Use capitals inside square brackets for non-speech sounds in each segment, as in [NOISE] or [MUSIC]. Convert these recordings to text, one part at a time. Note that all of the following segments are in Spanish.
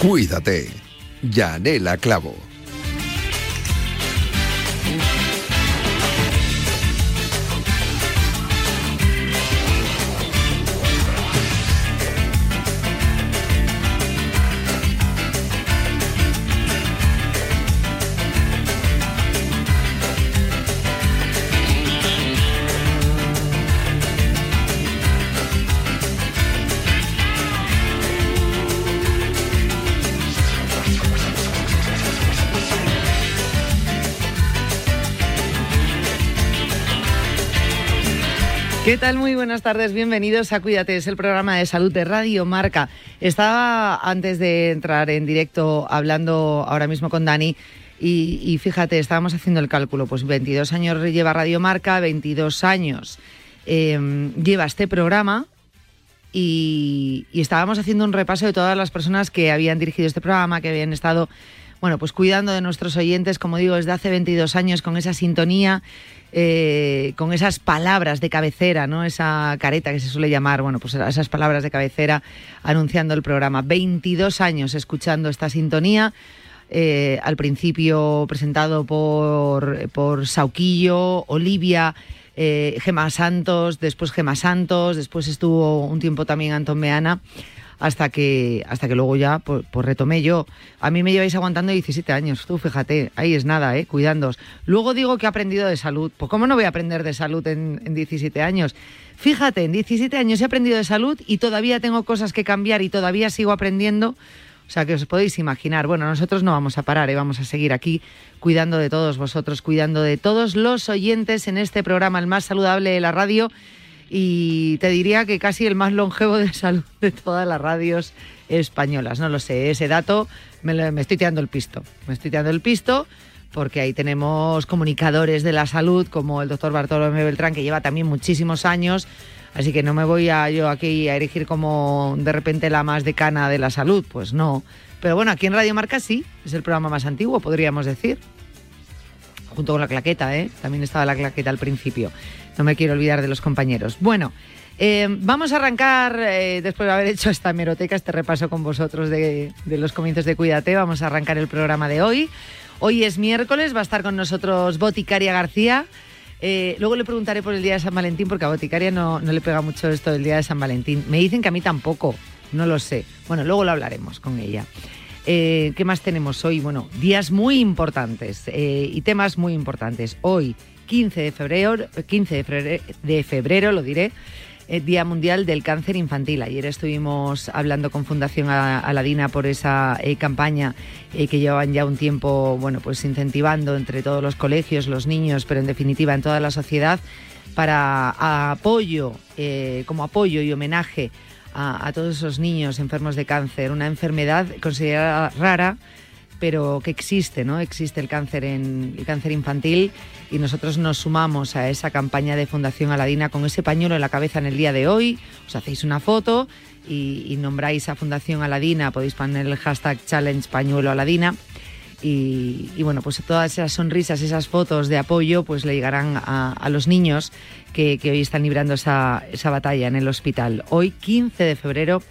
Cuídate. Yanela Clavo. ¿Qué tal? Muy buenas tardes, bienvenidos a Cuídate, es el programa de salud de Radio Marca. Estaba antes de entrar en directo hablando ahora mismo con Dani y, fíjate, estábamos haciendo el cálculo, pues 22 años lleva Radio Marca, 22 años em, lleva este programa y, y estábamos haciendo un repaso de todas las personas que habían dirigido este programa, que habían estado bueno, pues cuidando de nuestros oyentes, como digo, desde hace 22 años con esa sintonía eh, con esas palabras de cabecera, ¿no? Esa careta que se suele llamar, bueno, pues esas palabras de cabecera anunciando el programa. 22 años escuchando esta sintonía. Eh, al principio presentado por, por Sauquillo, Olivia, eh, Gema Santos, después Gema Santos, después estuvo un tiempo también Anton Meana hasta que, hasta que luego ya pues, pues, retomé yo. A mí me lleváis aguantando 17 años, tú fíjate, ahí es nada, ¿eh? cuidándoos. Luego digo que he aprendido de salud, pues ¿cómo no voy a aprender de salud en, en 17 años? Fíjate, en 17 años he aprendido de salud y todavía tengo cosas que cambiar y todavía sigo aprendiendo. O sea, que os podéis imaginar. Bueno, nosotros no vamos a parar, ¿eh? vamos a seguir aquí cuidando de todos vosotros, cuidando de todos los oyentes en este programa, el más saludable de la radio y te diría que casi el más longevo de salud de todas las radios españolas. No lo sé, ese dato me, estoy tirando el pisto. Me estoy tirando el pisto porque ahí tenemos comunicadores de la salud como el doctor Bartolomé Beltrán, que lleva también muchísimos años. Así que no me voy a yo aquí a erigir como de repente la más decana de la salud, pues no. Pero bueno, aquí en Radio Marca sí, es el programa más antiguo, podríamos decir. Junto con la claqueta, ¿eh? También estaba la claqueta al principio. No me quiero olvidar de los compañeros. Bueno, eh, vamos a arrancar, eh, después de haber hecho esta meroteca, este repaso con vosotros de, los comienzos de Cuídate, vamos a arrancar el programa de hoy. Hoy es miércoles, va a estar con nosotros Boticaria García. Eh, luego le preguntaré por el día de San Valentín, porque a Boticaria no, no le pega mucho esto del día de San Valentín. Me dicen que a mí tampoco, no lo sé. Bueno, luego lo hablaremos con ella. ¿Qué más tenemos hoy? Bueno, días muy importantes y temas muy importantes. Hoy 15 de febrero, 15 de febrero, lo diré, eh, Día Mundial del Cáncer Infantil. Ayer estuvimos hablando con Fundación Aladina por esa eh, campaña eh, que llevaban ya un tiempo, bueno, pues incentivando entre todos los colegios, los niños, pero en definitiva en toda la sociedad para apoyo, como apoyo y homenaje a, todos esos niños enfermos de cáncer, una enfermedad considerada rara pero que existe, ¿no? Existe el cáncer en el cáncer infantil y nosotros nos sumamos a esa campaña de Fundación Aladina con ese pañuelo en la cabeza en el día de hoy. Os hacéis una foto y, nombráis a Fundación Aladina, podéis poner el hashtag challenge pañuelo Aladina. Y, bueno, pues todas esas sonrisas, esas fotos de apoyo, pues le llegarán a, los niños que, hoy están librando esa, esa batalla en el hospital. Hoy, 15 de febrero,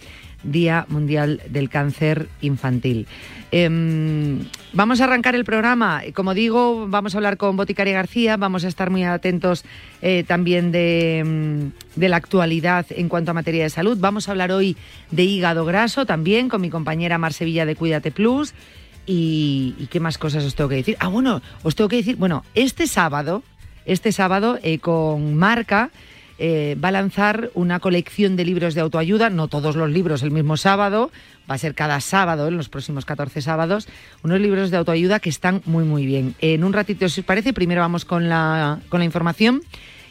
Día Mundial del Cáncer Infantil. Em, vamos a arrancar el programa. Como digo, vamos a hablar con Boticaria García, vamos a estar muy atentos eh, también em, de, la actualidad en cuanto a materia de salud. Vamos a hablar hoy de hígado graso también con mi compañera Mar Sevilla de Cuídate Plus. Y, qué más cosas os tengo que decir? Ah, bueno, os tengo que decir, bueno, este sábado, este sábado eh, con Marca eh, va a lanzar una colección de libros de autoayuda, no todos los libros el mismo sábado, va a ser cada sábado, en los próximos 14 sábados, unos libros de autoayuda que están muy, muy bien. En un ratito, si os parece, primero vamos con la, con la información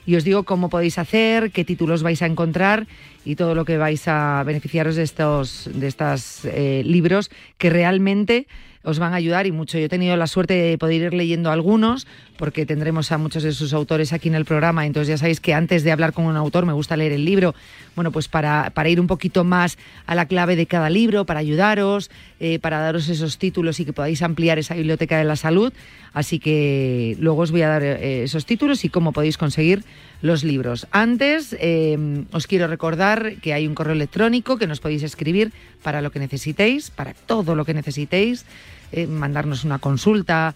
y os digo cómo podéis hacer, qué títulos vais a encontrar y todo lo que vais a beneficiaros de estos de estos eh, libros que realmente os van a ayudar y mucho. Yo he tenido la suerte de poder ir leyendo algunos, porque tendremos a muchos de sus autores aquí en el programa. Entonces ya sabéis que antes de hablar con un autor me gusta leer el libro, bueno, pues para, para ir un poquito más a la clave de cada libro, para ayudaros, eh, para daros esos títulos y que podáis ampliar esa biblioteca de la salud. Así que luego os voy a dar eh, esos títulos y cómo podéis conseguir los libros. Antes, eh, os quiero recordar que hay un correo electrónico que nos podéis escribir para lo que necesitéis, para todo lo que necesitéis. Mandarnos una consulta,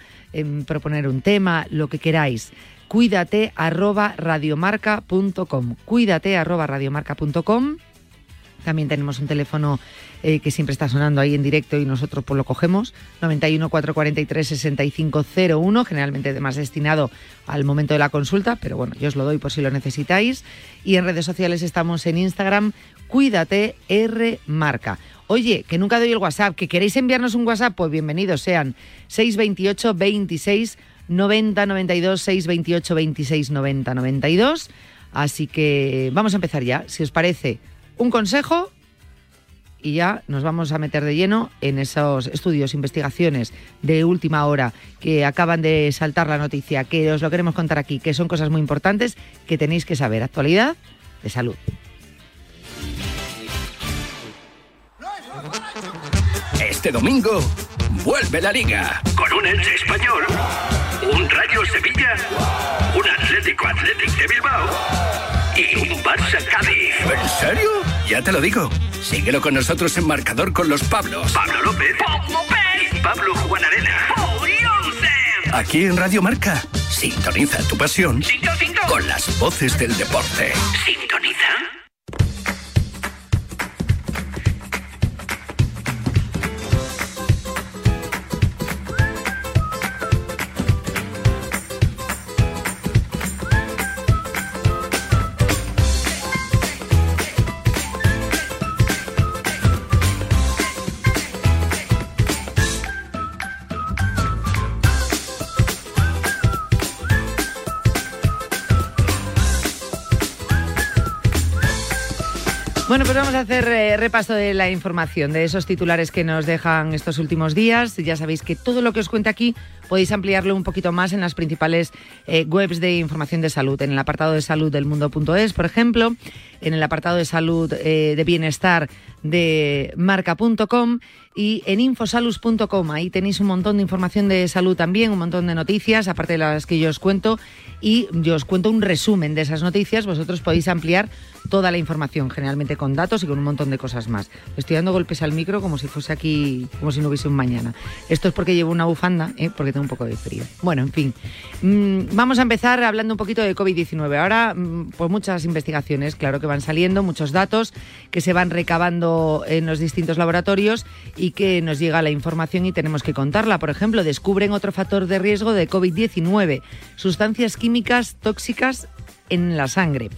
proponer un tema, lo que queráis. Cuídate arroba radiomarca.com. Cuídate radiomarca.com. También tenemos un teléfono eh, que siempre está sonando ahí en directo y nosotros pues lo cogemos, 91 443 6501, generalmente además destinado al momento de la consulta, pero bueno, yo os lo doy por si lo necesitáis. Y en redes sociales estamos en Instagram, Cuídate R Marca. Oye, que nunca doy el WhatsApp, que queréis enviarnos un WhatsApp, pues bienvenidos sean 628 26 90 92 628 26 90 92. Así que vamos a empezar ya, si os parece, un consejo y ya nos vamos a meter de lleno en esos estudios, investigaciones de última hora que acaban de saltar la noticia, que os lo queremos contar aquí, que son cosas muy importantes que tenéis que saber. Actualidad de salud. Este domingo vuelve la liga con un Elche español, un Rayo Sevilla, un Atlético Atlético de Bilbao y un Barça Cádiz. ¿En serio? Ya te lo digo. Síguelo con nosotros en marcador con los Pablos. Pablo López. Y Pablo Juan Arena. Aquí en Radio Marca. Sintoniza tu pasión con las voces del deporte. Sintoniza. Bueno, pues vamos a hacer eh, repaso de la información, de esos titulares que nos dejan estos últimos días. Ya sabéis que todo lo que os cuente aquí podéis ampliarlo un poquito más en las principales eh, webs de información de salud, en el apartado de salud del mundo.es, por ejemplo, en el apartado de salud eh, de bienestar de marca.com y en infosalus.com. Ahí tenéis un montón de información de salud también, un montón de noticias, aparte de las que yo os cuento, y yo os cuento un resumen de esas noticias. Vosotros podéis ampliar toda la información, generalmente con datos y con un montón de cosas más. Estoy dando golpes al micro como si fuese aquí, como si no hubiese un mañana. Esto es porque llevo una bufanda, ¿eh? porque tengo un poco de frío. Bueno, en fin. Mm, vamos a empezar hablando un poquito de COVID-19. Ahora, mm, pues muchas investigaciones, claro que van saliendo, muchos datos que se van recabando en los distintos laboratorios y que nos llega la información y tenemos que contarla. Por ejemplo, descubren otro factor de riesgo de COVID-19, sustancias químicas tóxicas en la sangre.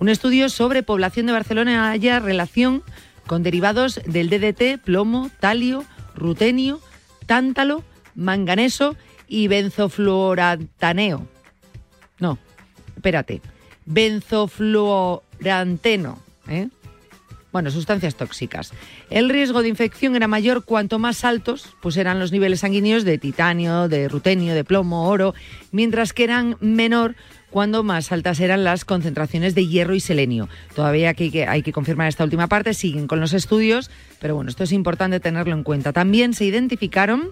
Un estudio sobre población de Barcelona haya relación con derivados del DDT, plomo, talio, rutenio, tántalo, manganeso y benzofluorantaneo. No, espérate. Benzofluoranteno. ¿eh? Bueno, sustancias tóxicas. El riesgo de infección era mayor cuanto más altos pues eran los niveles sanguíneos de titanio, de rutenio, de plomo, oro, mientras que eran menor cuando más altas eran las concentraciones de hierro y selenio. Todavía hay que, hay que confirmar esta última parte, siguen con los estudios, pero bueno, esto es importante tenerlo en cuenta. También se identificaron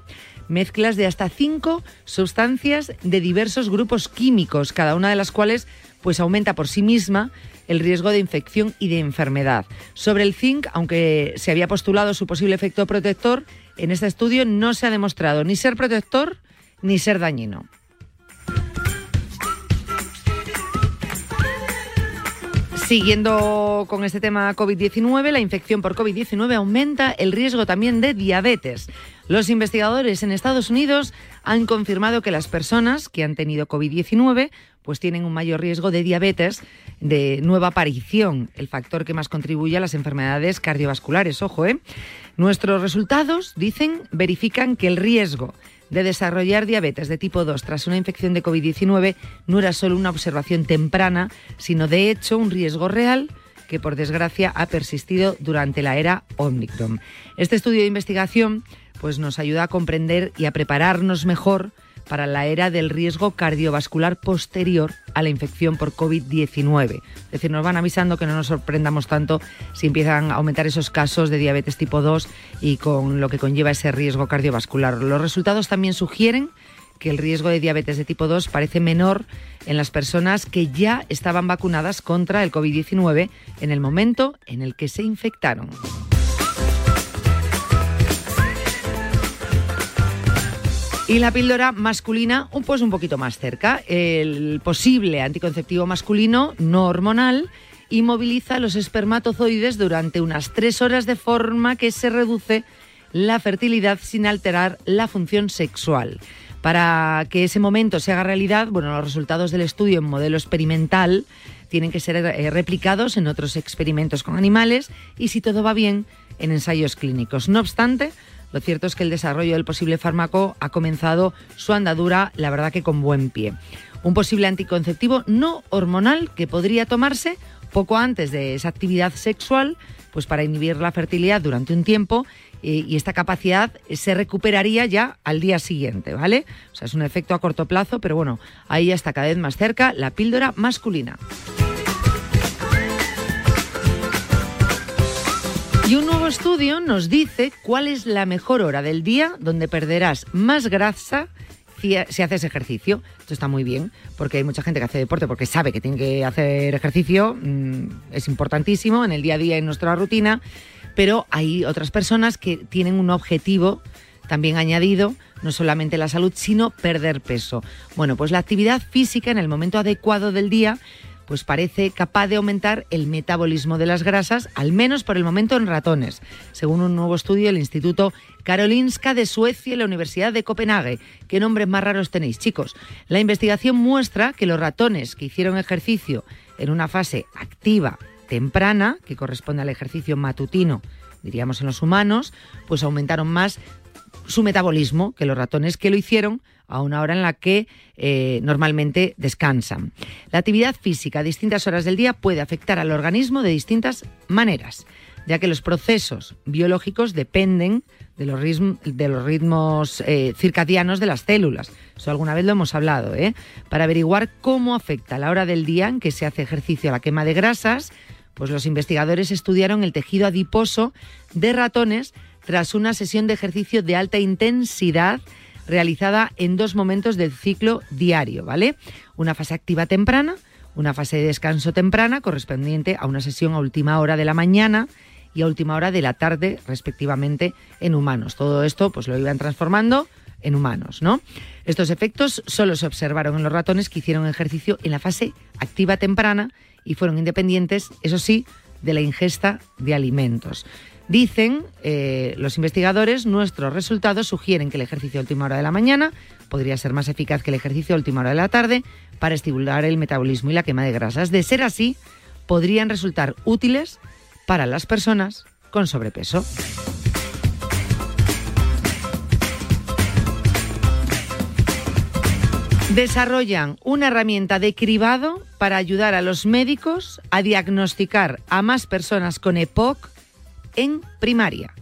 mezclas de hasta cinco sustancias de diversos grupos químicos, cada una de las cuales pues aumenta por sí misma el riesgo de infección y de enfermedad. Sobre el zinc, aunque se había postulado su posible efecto protector, en este estudio no se ha demostrado ni ser protector ni ser dañino. Siguiendo con este tema COVID-19, la infección por COVID-19 aumenta el riesgo también de diabetes. Los investigadores en Estados Unidos han confirmado que las personas que han tenido COVID-19 pues tienen un mayor riesgo de diabetes de nueva aparición, el factor que más contribuye a las enfermedades cardiovasculares. Ojo, ¿eh? Nuestros resultados, dicen, verifican que el riesgo de desarrollar diabetes de tipo 2 tras una infección de COVID-19 no era solo una observación temprana, sino de hecho un riesgo real que por desgracia ha persistido durante la era Omicron. Este estudio de investigación pues nos ayuda a comprender y a prepararnos mejor para la era del riesgo cardiovascular posterior a la infección por COVID-19. Es decir, nos van avisando que no nos sorprendamos tanto si empiezan a aumentar esos casos de diabetes tipo 2 y con lo que conlleva ese riesgo cardiovascular. Los resultados también sugieren que el riesgo de diabetes de tipo 2 parece menor en las personas que ya estaban vacunadas contra el COVID-19 en el momento en el que se infectaron. Y la píldora masculina, un pues un poquito más cerca. El posible anticonceptivo masculino no hormonal inmoviliza los espermatozoides durante unas tres horas de forma que se reduce la fertilidad sin alterar la función sexual. Para que ese momento se haga realidad, bueno, los resultados del estudio en modelo experimental tienen que ser eh, replicados en otros experimentos con animales y si todo va bien, en ensayos clínicos. No obstante, lo cierto es que el desarrollo del posible fármaco ha comenzado su andadura, la verdad que con buen pie. Un posible anticonceptivo no hormonal que podría tomarse poco antes de esa actividad sexual, pues para inhibir la fertilidad durante un tiempo y esta capacidad se recuperaría ya al día siguiente, ¿vale? O sea, es un efecto a corto plazo, pero bueno, ahí ya está cada vez más cerca la píldora masculina. Y un nuevo estudio nos dice cuál es la mejor hora del día donde perderás más grasa si haces ejercicio. Esto está muy bien, porque hay mucha gente que hace deporte porque sabe que tiene que hacer ejercicio, mm, es importantísimo en el día a día, en nuestra rutina, pero hay otras personas que tienen un objetivo también añadido, no solamente la salud, sino perder peso. Bueno, pues la actividad física en el momento adecuado del día pues parece capaz de aumentar el metabolismo de las grasas, al menos por el momento en ratones, según un nuevo estudio del Instituto Karolinska de Suecia y la Universidad de Copenhague. ¿Qué nombres más raros tenéis, chicos? La investigación muestra que los ratones que hicieron ejercicio en una fase activa temprana, que corresponde al ejercicio matutino, diríamos en los humanos, pues aumentaron más su metabolismo que los ratones que lo hicieron a una hora en la que eh, normalmente descansan. La actividad física a distintas horas del día puede afectar al organismo de distintas maneras, ya que los procesos biológicos dependen de los, ritmos eh, circadianos de las células. Eso alguna vez lo hemos hablado, ¿eh? Para averiguar cómo afecta la hora del día en que se hace ejercicio a la quema de grasas, pues los investigadores estudiaron el tejido adiposo de ratones tras una sesión de ejercicio de alta intensidad realizada en dos momentos del ciclo diario, ¿vale? Una fase activa temprana, una fase de descanso temprana correspondiente a una sesión a última hora de la mañana y a última hora de la tarde, respectivamente, en humanos. Todo esto pues lo iban transformando en humanos, ¿no? Estos efectos solo se observaron en los ratones que hicieron ejercicio en la fase activa temprana y fueron independientes, eso sí, de la ingesta de alimentos. Dicen eh, los investigadores, nuestros resultados sugieren que el ejercicio a última hora de la mañana podría ser más eficaz que el ejercicio a última hora de la tarde para estimular el metabolismo y la quema de grasas. De ser así, podrían resultar útiles para las personas con sobrepeso. Desarrollan una herramienta de cribado para ayudar a los médicos a diagnosticar a más personas con EPOC en primaria.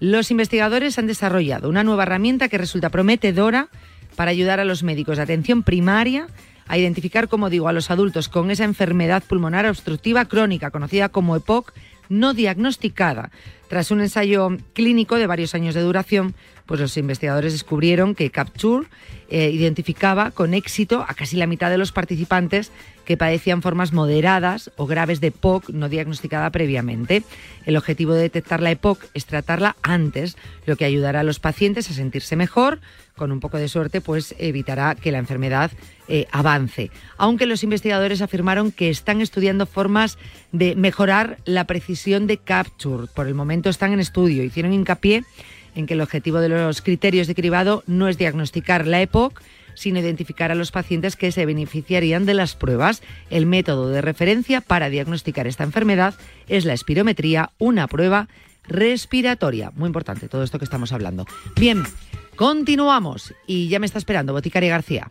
Los investigadores han desarrollado una nueva herramienta que resulta prometedora para ayudar a los médicos de atención primaria a identificar, como digo, a los adultos con esa enfermedad pulmonar obstructiva crónica conocida como EPOC no diagnosticada. Tras un ensayo clínico de varios años de duración, pues los investigadores descubrieron que Capture eh, identificaba con éxito a casi la mitad de los participantes que padecían formas moderadas o graves de EPOC no diagnosticada previamente. El objetivo de detectar la EPOC es tratarla antes, lo que ayudará a los pacientes a sentirse mejor. Con un poco de suerte, pues evitará que la enfermedad eh, avance. Aunque los investigadores afirmaron que están estudiando formas de mejorar la precisión de Capture. Por el momento están en estudio. Hicieron hincapié en que el objetivo de los criterios de cribado no es diagnosticar la EPOC, sino identificar a los pacientes que se beneficiarían de las pruebas. El método de referencia para diagnosticar esta enfermedad es la espirometría, una prueba respiratoria. Muy importante todo esto que estamos hablando. Bien, Continuamos y ya me está esperando Boticaria García.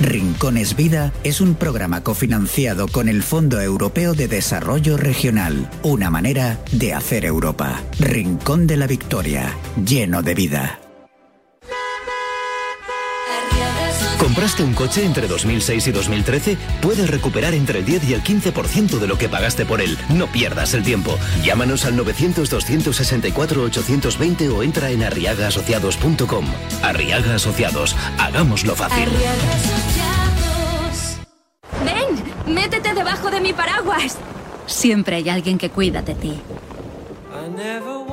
Rincones Vida es un programa cofinanciado con el Fondo Europeo de Desarrollo Regional, una manera de hacer Europa. Rincón de la Victoria, lleno de vida. ¿Compraste un coche entre 2006 y 2013? Puedes recuperar entre el 10 y el 15% de lo que pagaste por él. No pierdas el tiempo. Llámanos al 900-264-820 o entra en arriagaasociados.com. Arriaga Asociados. Hagámoslo fácil. ¡Ven! ¡Métete debajo de mi paraguas! Siempre hay alguien que cuida de ti.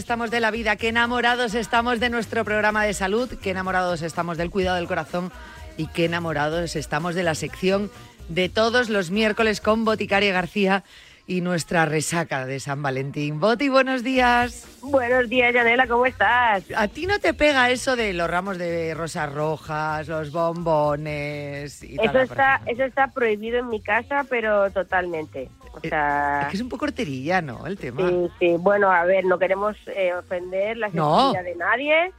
Estamos de la vida, qué enamorados estamos de nuestro programa de salud, qué enamorados estamos del cuidado del corazón y qué enamorados estamos de la sección de todos los miércoles con Boticaria García y nuestra resaca de San Valentín. Boti, buenos días. Buenos días, Yanela, ¿cómo estás? ¿A ti no te pega eso de los ramos de rosas rojas, los bombones y Eso está, eso está prohibido en mi casa, pero totalmente. O sea, Es que es un poco horterilla, ¿no? El tema. sí, sí. Bueno, a ver, no queremos eh, ofender la No. sensibilidad de nadie,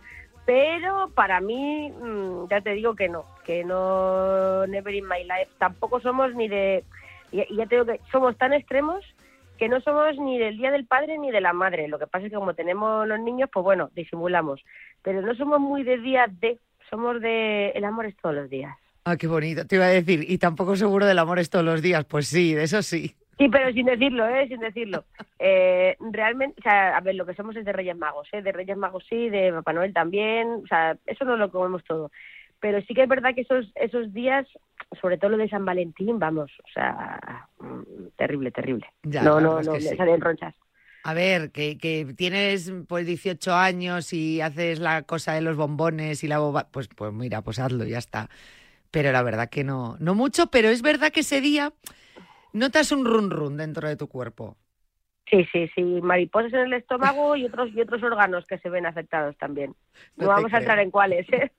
pero para mí, mm, ya te digo que no, que no, never in my life. Tampoco somos ni de, y, y ya te digo que somos tan extremos que no somos ni del Día del Padre ni de la Madre. Lo que pasa es que como tenemos los niños, pues bueno, disimulamos. Pero no somos muy de día de, somos de el amor es todos los días. Ah, qué bonito. Te iba a decir, y tampoco seguro del amor es todos los días. Pues sí, de eso sí. Sí, pero sin decirlo, ¿eh? Sin decirlo. [LAUGHS] Eh, realmente, o sea, a ver, lo que somos es de Reyes Magos, ¿eh? De Reyes Magos sí, de Papá Noel también, o sea, eso no lo comemos todo. Pero sí que es verdad que esos esos días, sobre todo lo de San Valentín, vamos, o sea, mm, terrible, terrible. Ya, no, no, no, me sí. salen ronchas. A ver, que, que tienes pues 18 años y haces la cosa de los bombones y la boba, pues, pues mira, pues hazlo, ya está. Pero la verdad que no, no mucho, pero es verdad que ese día notas un run run dentro de tu cuerpo. Sí, sí, sí, mariposas en el estómago y otros y otros órganos que se ven afectados también. No vamos creo. a entrar en cuáles, ¿eh?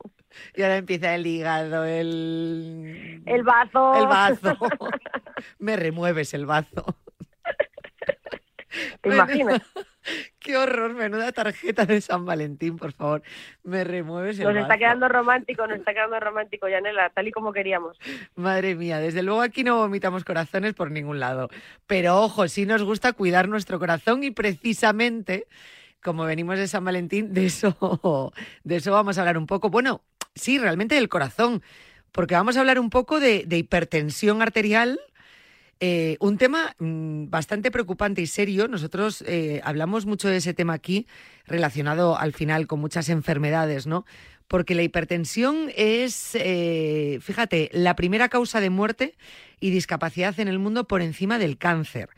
Y ahora empieza el hígado, el... El bazo. El bazo. [LAUGHS] Me remueves el bazo. ¿Te Menuda- imaginas? Qué horror, menuda tarjeta de San Valentín, por favor. Me remueves el Nos está quedando romántico, nos está quedando romántico, Yanela, tal y como queríamos. Madre mía, desde luego aquí no vomitamos corazones por ningún lado. Pero ojo, sí nos gusta cuidar nuestro corazón y precisamente, como venimos de San Valentín, de eso, de eso vamos a hablar un poco. Bueno, sí, realmente del corazón, porque vamos a hablar un poco de, de hipertensión arterial. Eh, un tema mm, bastante preocupante y serio. Nosotros eh, hablamos mucho de ese tema aquí, relacionado al final con muchas enfermedades, ¿no? Porque la hipertensión es, eh, fíjate, la primera causa de muerte y discapacidad en el mundo por encima del cáncer.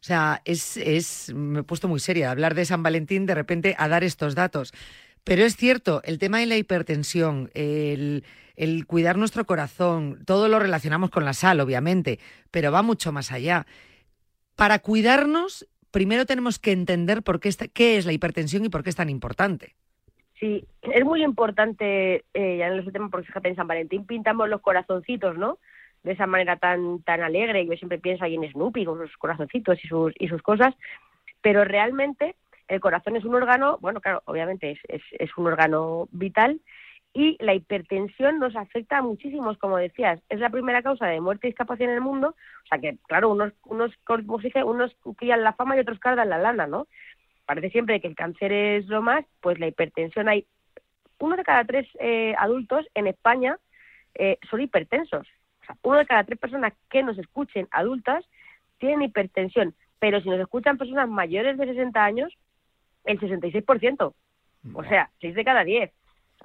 O sea, es, es, me he puesto muy seria hablar de San Valentín de repente a dar estos datos. Pero es cierto, el tema de la hipertensión, el, el cuidar nuestro corazón, todo lo relacionamos con la sal, obviamente, pero va mucho más allá. Para cuidarnos, primero tenemos que entender por qué, esta- qué es la hipertensión y por qué es tan importante. Sí, es muy importante, eh, ya en ese tema, porque fíjate, en San Valentín pintamos los corazoncitos, ¿no? De esa manera tan tan alegre. Yo siempre pienso ahí en Snoopy con sus corazoncitos y sus, y sus cosas, pero realmente el corazón es un órgano, bueno, claro, obviamente es, es, es un órgano vital Y la hipertensión nos afecta a muchísimos, como decías. Es la primera causa de muerte y discapacidad en el mundo. O sea que, claro, unos, unos, como se dice, unos crían la fama y otros cargan la lana, ¿no? Parece siempre que el cáncer es lo más, pues la hipertensión hay. Uno de cada tres eh, adultos en España eh, son hipertensos. O sea, uno de cada tres personas que nos escuchen adultas tienen hipertensión. Pero si nos escuchan personas mayores de 60 años, el 66%. O sea, 6 de cada 10.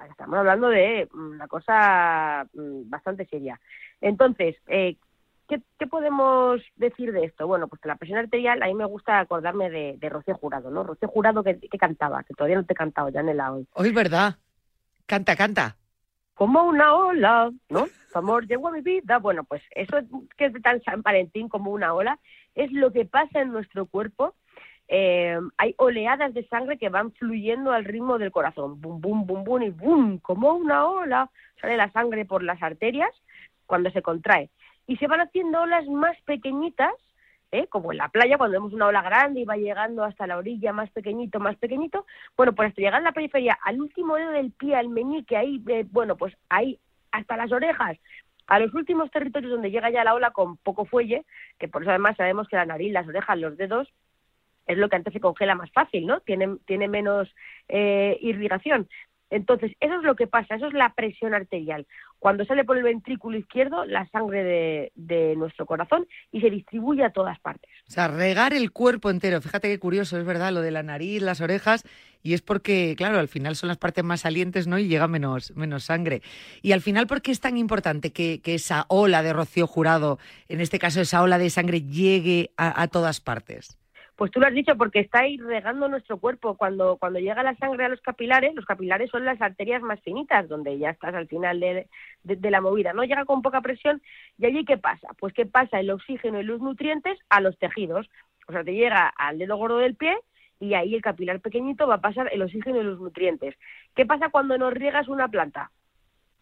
Estamos hablando de mm, una cosa mm, bastante seria. Entonces, eh, ¿qué, qué podemos decir de esto? Bueno, pues que la presión arterial, a mí me gusta acordarme de, de Rocío Jurado, ¿no? Rocío Jurado que, que cantaba, que todavía no te he cantado ya en el hoy. Hoy es verdad. Canta, canta. Como una ola, ¿no? Tu amor llegó a mi vida. Bueno, pues eso que es de tan San Valentín como una ola, es lo que pasa en nuestro cuerpo eh, hay oleadas de sangre que van fluyendo al ritmo del corazón, bum, bum, bum, bum, y bum, como una ola, sale la sangre por las arterias cuando se contrae. Y se van haciendo olas más pequeñitas, ¿eh? como en la playa, cuando vemos una ola grande y va llegando hasta la orilla más pequeñito, más pequeñito. Bueno, pues hasta llegar a la periferia, al último dedo del pie, al meñique, ahí, eh, bueno, pues ahí hasta las orejas, a los últimos territorios donde llega ya la ola con poco fuelle, que por eso además sabemos que la nariz, las orejas, los dedos es lo que antes se congela más fácil, ¿no? Tiene, tiene menos eh, irrigación. Entonces, eso es lo que pasa, eso es la presión arterial. Cuando sale por el ventrículo izquierdo la sangre de, de, nuestro corazón y se distribuye a todas partes. O sea, regar el cuerpo entero. Fíjate qué curioso, es verdad, lo de la nariz, las orejas, y es porque, claro, al final son las partes más salientes, ¿no? Y llega menos, menos sangre. Y al final, ¿por qué es tan importante que, que esa ola de rocío jurado, en este caso esa ola de sangre, llegue a, a todas partes? Pues tú lo has dicho porque está irregando nuestro cuerpo. Cuando, cuando llega la sangre a los capilares, los capilares son las arterias más finitas, donde ya estás al final de, de, la movida. No llega con poca presión y allí ¿qué pasa? Pues que pasa el oxígeno y los nutrientes a los tejidos. O sea, te llega al dedo gordo del pie y ahí el capilar pequeñito va a pasar el oxígeno y los nutrientes. ¿Qué pasa cuando no riegas una planta?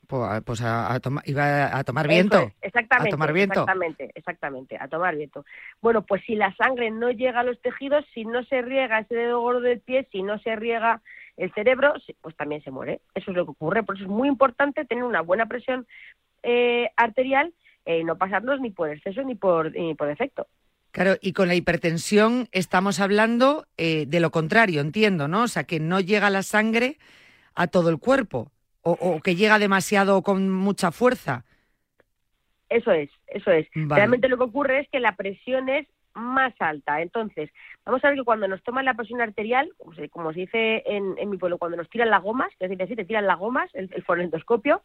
Pues a, a toma, iba a tomar viento. Es, exactamente. A tomar viento. Exactamente, exactamente, a tomar viento. Bueno, pues si la sangre no llega a los tejidos, si no se riega ese dedo gordo del pie, si no se riega el cerebro, pues también se muere. Eso es lo que ocurre. Por eso es muy importante tener una buena presión eh, arterial y eh, no pasarnos ni por exceso ni por, ni por defecto. Claro, y con la hipertensión estamos hablando eh, de lo contrario, entiendo, ¿no? O sea, que no llega la sangre a todo el cuerpo o, o, que llega demasiado con mucha fuerza. Eso es, eso es. Vale. Realmente lo que ocurre es que la presión es más alta. Entonces, vamos a ver que cuando nos toman la presión arterial, como se, como se dice en, en, mi pueblo, cuando nos tiran las gomas, es decir, te tiran las gomas, el, el fonendoscopio,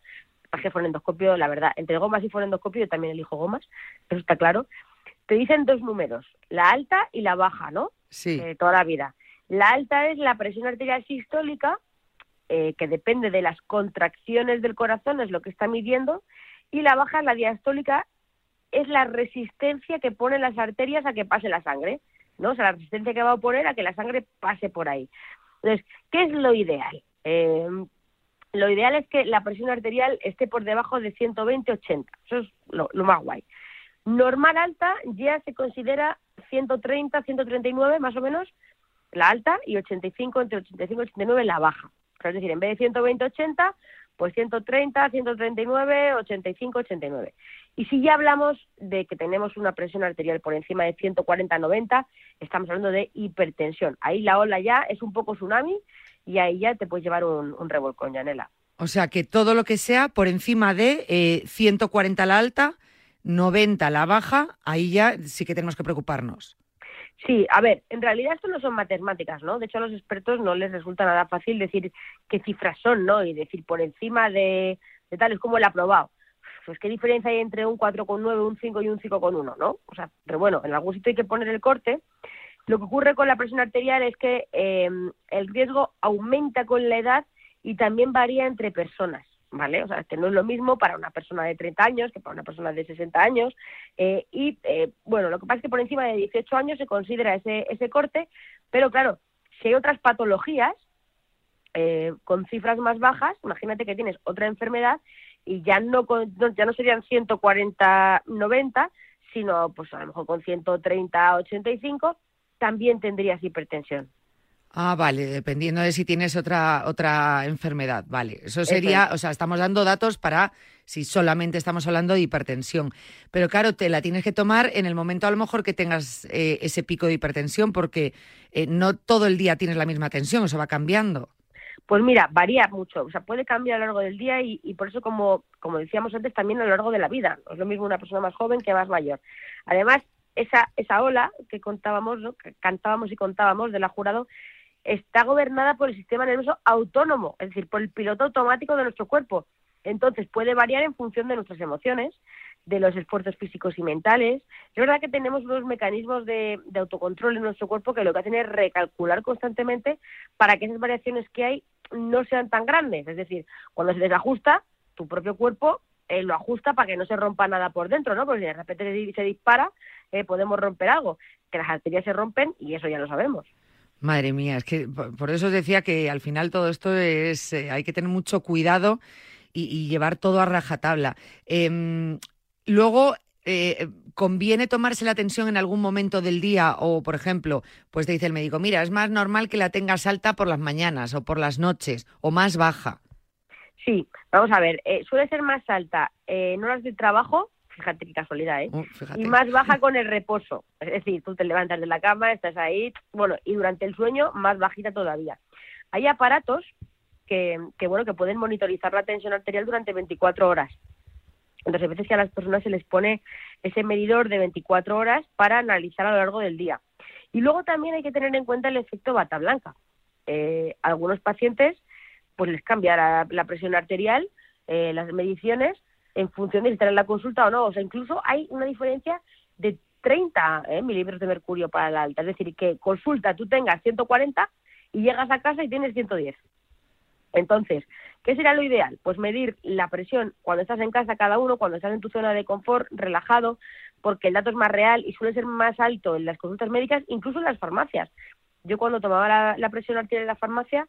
que fonendoscopio, la verdad, entre gomas y fonendoscopio yo también elijo gomas, eso está claro, te dicen dos números, la alta y la baja, ¿no? Sí. Eh, toda la vida. La alta es la presión arterial sistólica, eh, que depende de las contracciones del corazón, es lo que está midiendo, y la baja, la diastólica, es la resistencia que ponen las arterias a que pase la sangre, ¿no? O sea, la resistencia que va a poner a que la sangre pase por ahí. Entonces, ¿qué es lo ideal? Eh, lo ideal es que la presión arterial esté por debajo de 120-80, eso es lo, lo más guay. Normal alta ya se considera 130, 139 más o menos la alta y 85, entre 85 y 89 la baja. Es decir, en vez de 120, 80, pues 130, 139, 85, 89. Y si ya hablamos de que tenemos una presión arterial por encima de 140, 90, estamos hablando de hipertensión. Ahí la ola ya es un poco tsunami y ahí ya te puedes llevar un, un revolcón, Yanela. O sea que todo lo que sea por encima de eh, 140 la alta, 90 la baja, ahí ya sí que tenemos que preocuparnos. Sí, a ver, en realidad esto no son matemáticas, ¿no? De hecho, a los expertos no les resulta nada fácil decir qué cifras son, ¿no? Y decir por encima de, tal, es como el aprobado. Pues qué diferencia hay entre un 4,9, un 5 y un 5,1, ¿no? O sea, pero bueno, en algún sitio hay que poner el corte. Lo que ocurre con la presión arterial es que eh, el riesgo aumenta con la edad y también varía entre personas. ¿Vale? O sea, que no es lo mismo para una persona de 30 años que para una persona de 60 años. Eh, y, eh, bueno, lo que pasa es que por encima de 18 años se considera ese, ese corte, pero claro, si hay otras patologías eh, con cifras más bajas, imagínate que tienes otra enfermedad y ya no, ya no serían 140, 90, sino pues a lo mejor con 130, 85, también tendrías hipertensión. Ah, vale, dependiendo de si tienes otra otra enfermedad, vale. Eso sería, o sea, estamos dando datos para si solamente estamos hablando de hipertensión. Pero claro, te la tienes que tomar en el momento a lo mejor que tengas eh, ese pico de hipertensión, porque eh, no todo el día tienes la misma tensión, eso va cambiando. Pues mira, varía mucho, o sea, puede cambiar a lo largo del día y, y por eso, como, como decíamos antes, también a lo largo de la vida. No es lo mismo una persona más joven que más mayor. Además, esa, esa ola que contábamos, ¿no? que cantábamos y contábamos de la jurado, está gobernada por el sistema nervioso autónomo, es decir, por el piloto automático de nuestro cuerpo. Entonces puede variar en función de nuestras emociones, de los esfuerzos físicos y mentales. Es verdad que tenemos unos mecanismos de, de, autocontrol en nuestro cuerpo que lo que hacen es recalcular constantemente para que esas variaciones que hay no sean tan grandes. Es decir, cuando se desajusta, tu propio cuerpo eh, lo ajusta para que no se rompa nada por dentro, ¿no? Porque si de repente se dispara, eh, podemos romper algo. Que las arterias se rompen y eso ya lo sabemos. Madre mía, es que por eso os decía que al final todo esto es, eh, hay que tener mucho cuidado y, llevar todo a rajatabla. Eh, luego, eh, ¿conviene tomarse la tensión en algún momento del día? O, por ejemplo, pues te dice el médico, mira, es más normal que la tengas alta por las mañanas o por las noches o más baja. Sí, vamos a ver, eh, suele ser más alta en horas de trabajo fíjate qué casualidad, ¿eh? Oh. Y más baja con el reposo. Es decir, tú te levantas de la cama, estás ahí, bueno, y durante el sueño más bajita todavía. Hay aparatos que, que bueno, que pueden monitorizar la tensión arterial durante 24 horas. Entonces, a veces que a las personas se les pone ese medidor de 24 horas para analizar a lo largo del día. Y luego también hay que tener en cuenta el efecto bata blanca. Eh, algunos pacientes, pues les cambia la, la presión arterial, eh, las mediciones, en función de si están en la consulta o no. O sea, incluso hay una diferencia de 30 ¿eh? milímetros de mercurio para la alta. Es decir, que consulta tú tengas 140 y llegas a casa y tienes 110. Entonces, ¿qué será lo ideal? Pues medir la presión cuando estás en casa cada uno, cuando estás en tu zona de confort, relajado, porque el dato es más real y suele ser más alto en las consultas médicas, incluso en las farmacias. Yo cuando tomaba la, la presión arterial en la farmacia,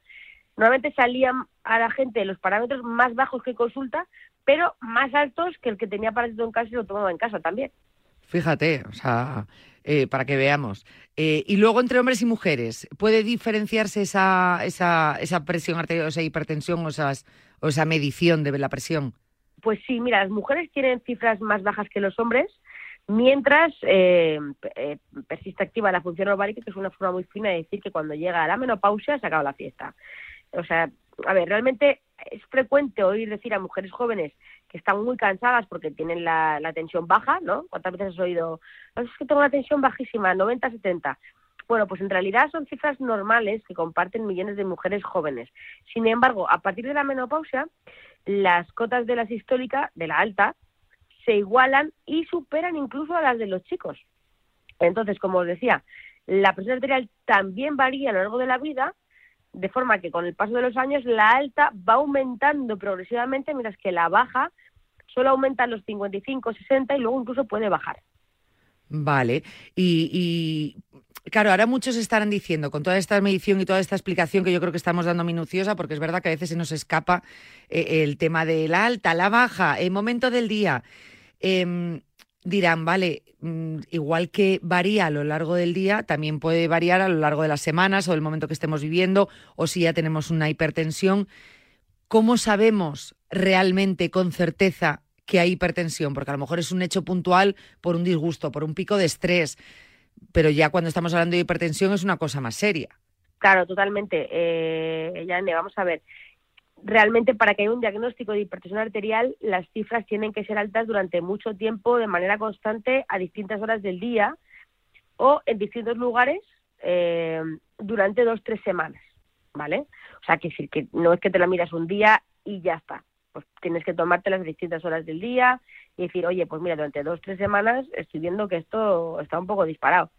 normalmente salían a la gente los parámetros más bajos que consulta, pero más altos que el que tenía parásito en casa y lo tomaba en casa también. Fíjate, o sea, eh, para que veamos. Eh, y luego entre hombres y mujeres, ¿puede diferenciarse esa, esa, esa presión arterial, o esa hipertensión o, esas, o esa medición de la presión? Pues sí, mira, las mujeres tienen cifras más bajas que los hombres, mientras eh, eh, persiste activa la función ovárica, que es una forma muy fina de decir que cuando llega la menopausia se acaba la fiesta. O sea, a ver, realmente es frecuente oír decir a mujeres jóvenes que están muy cansadas porque tienen la, la tensión baja, ¿no? ¿Cuántas veces has oído? Es que tengo una tensión bajísima, 90, 70. Bueno, pues en realidad son cifras normales que comparten millones de mujeres jóvenes. Sin embargo, a partir de la menopausia, las cotas de la sistólica, de la alta, se igualan y superan incluso a las de los chicos. Entonces, como os decía, la presión arterial también varía a lo largo de la vida, de forma que con el paso de los años la alta va aumentando progresivamente, mientras que la baja solo aumenta los 55, 60 y luego incluso puede bajar. Vale. Y, claro, ahora muchos estarán diciendo, con toda esta medición y toda esta explicación que yo creo que estamos dando minuciosa, porque es verdad que a veces se nos escapa eh, el tema de la alta, la baja, el momento del día. Eh, dirán, vale, mm, igual que varía a lo largo del día, también puede variar a lo largo de las semanas o del momento que estemos viviendo, o si ya tenemos una hipertensión. ¿Cómo sabemos realmente con certeza que hay hipertensión? Porque a lo mejor es un hecho puntual por un disgusto, por un pico de estrés, pero ya cuando estamos hablando de hipertensión es una cosa más seria. Claro, totalmente. Eh, Yane, vamos a ver realmente para que haya un diagnóstico de hipertensión arterial, las cifras tienen que ser altas durante mucho tiempo, de manera constante, a distintas horas del día o en distintos lugares eh, durante dos, tres semanas, ¿vale? O sea, que, que no es que te la miras un día y ya está. Pues tienes que tomarte las distintas horas del día y decir, oye, pues mira, durante dos, tres semanas estoy viendo que esto está un poco disparado.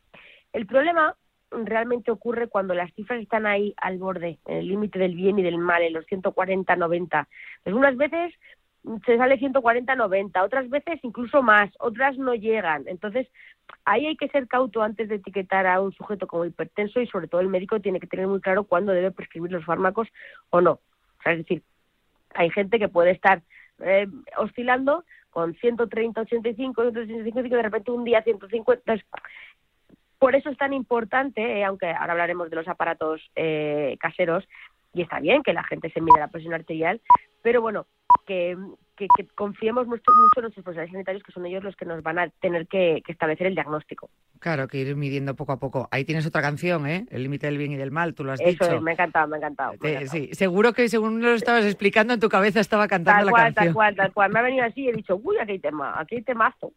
El problema realmente ocurre cuando las cifras están ahí al borde, en el límite del bien y del mal, en los 140-90. Pues unas veces se sale 140-90, otras veces incluso más, otras no llegan. Entonces, ahí hay que ser cauto antes de etiquetar a un sujeto como hipertenso y sobre todo el médico tiene que tener muy claro cuándo debe prescribir los fármacos o no. O sea, es decir, hay gente que puede estar eh, oscilando con 130, 85, 185 y de repente un día 150. Entonces, Por eso es tan importante, eh, aunque ahora hablaremos de los aparatos eh, caseros, y está bien que la gente se mide la presión arterial, pero bueno, que, que, que confiemos mucho, mucho en nuestros profesionales sanitarios, que son ellos los que nos van a tener que, que establecer el diagnóstico. Claro, que ir midiendo poco a poco. Ahí tienes otra canción, ¿eh? El límite del bien y del mal, tú lo has Eso dicho. es, me ha encantado, me ha encantado. me sí, seguro que según lo estabas explicando, en tu cabeza estaba cantando Tal la cual, canción. tal cual, tal cual. Me ha venido así y he dicho, uy, aquí hay tema, aquí hay temazo.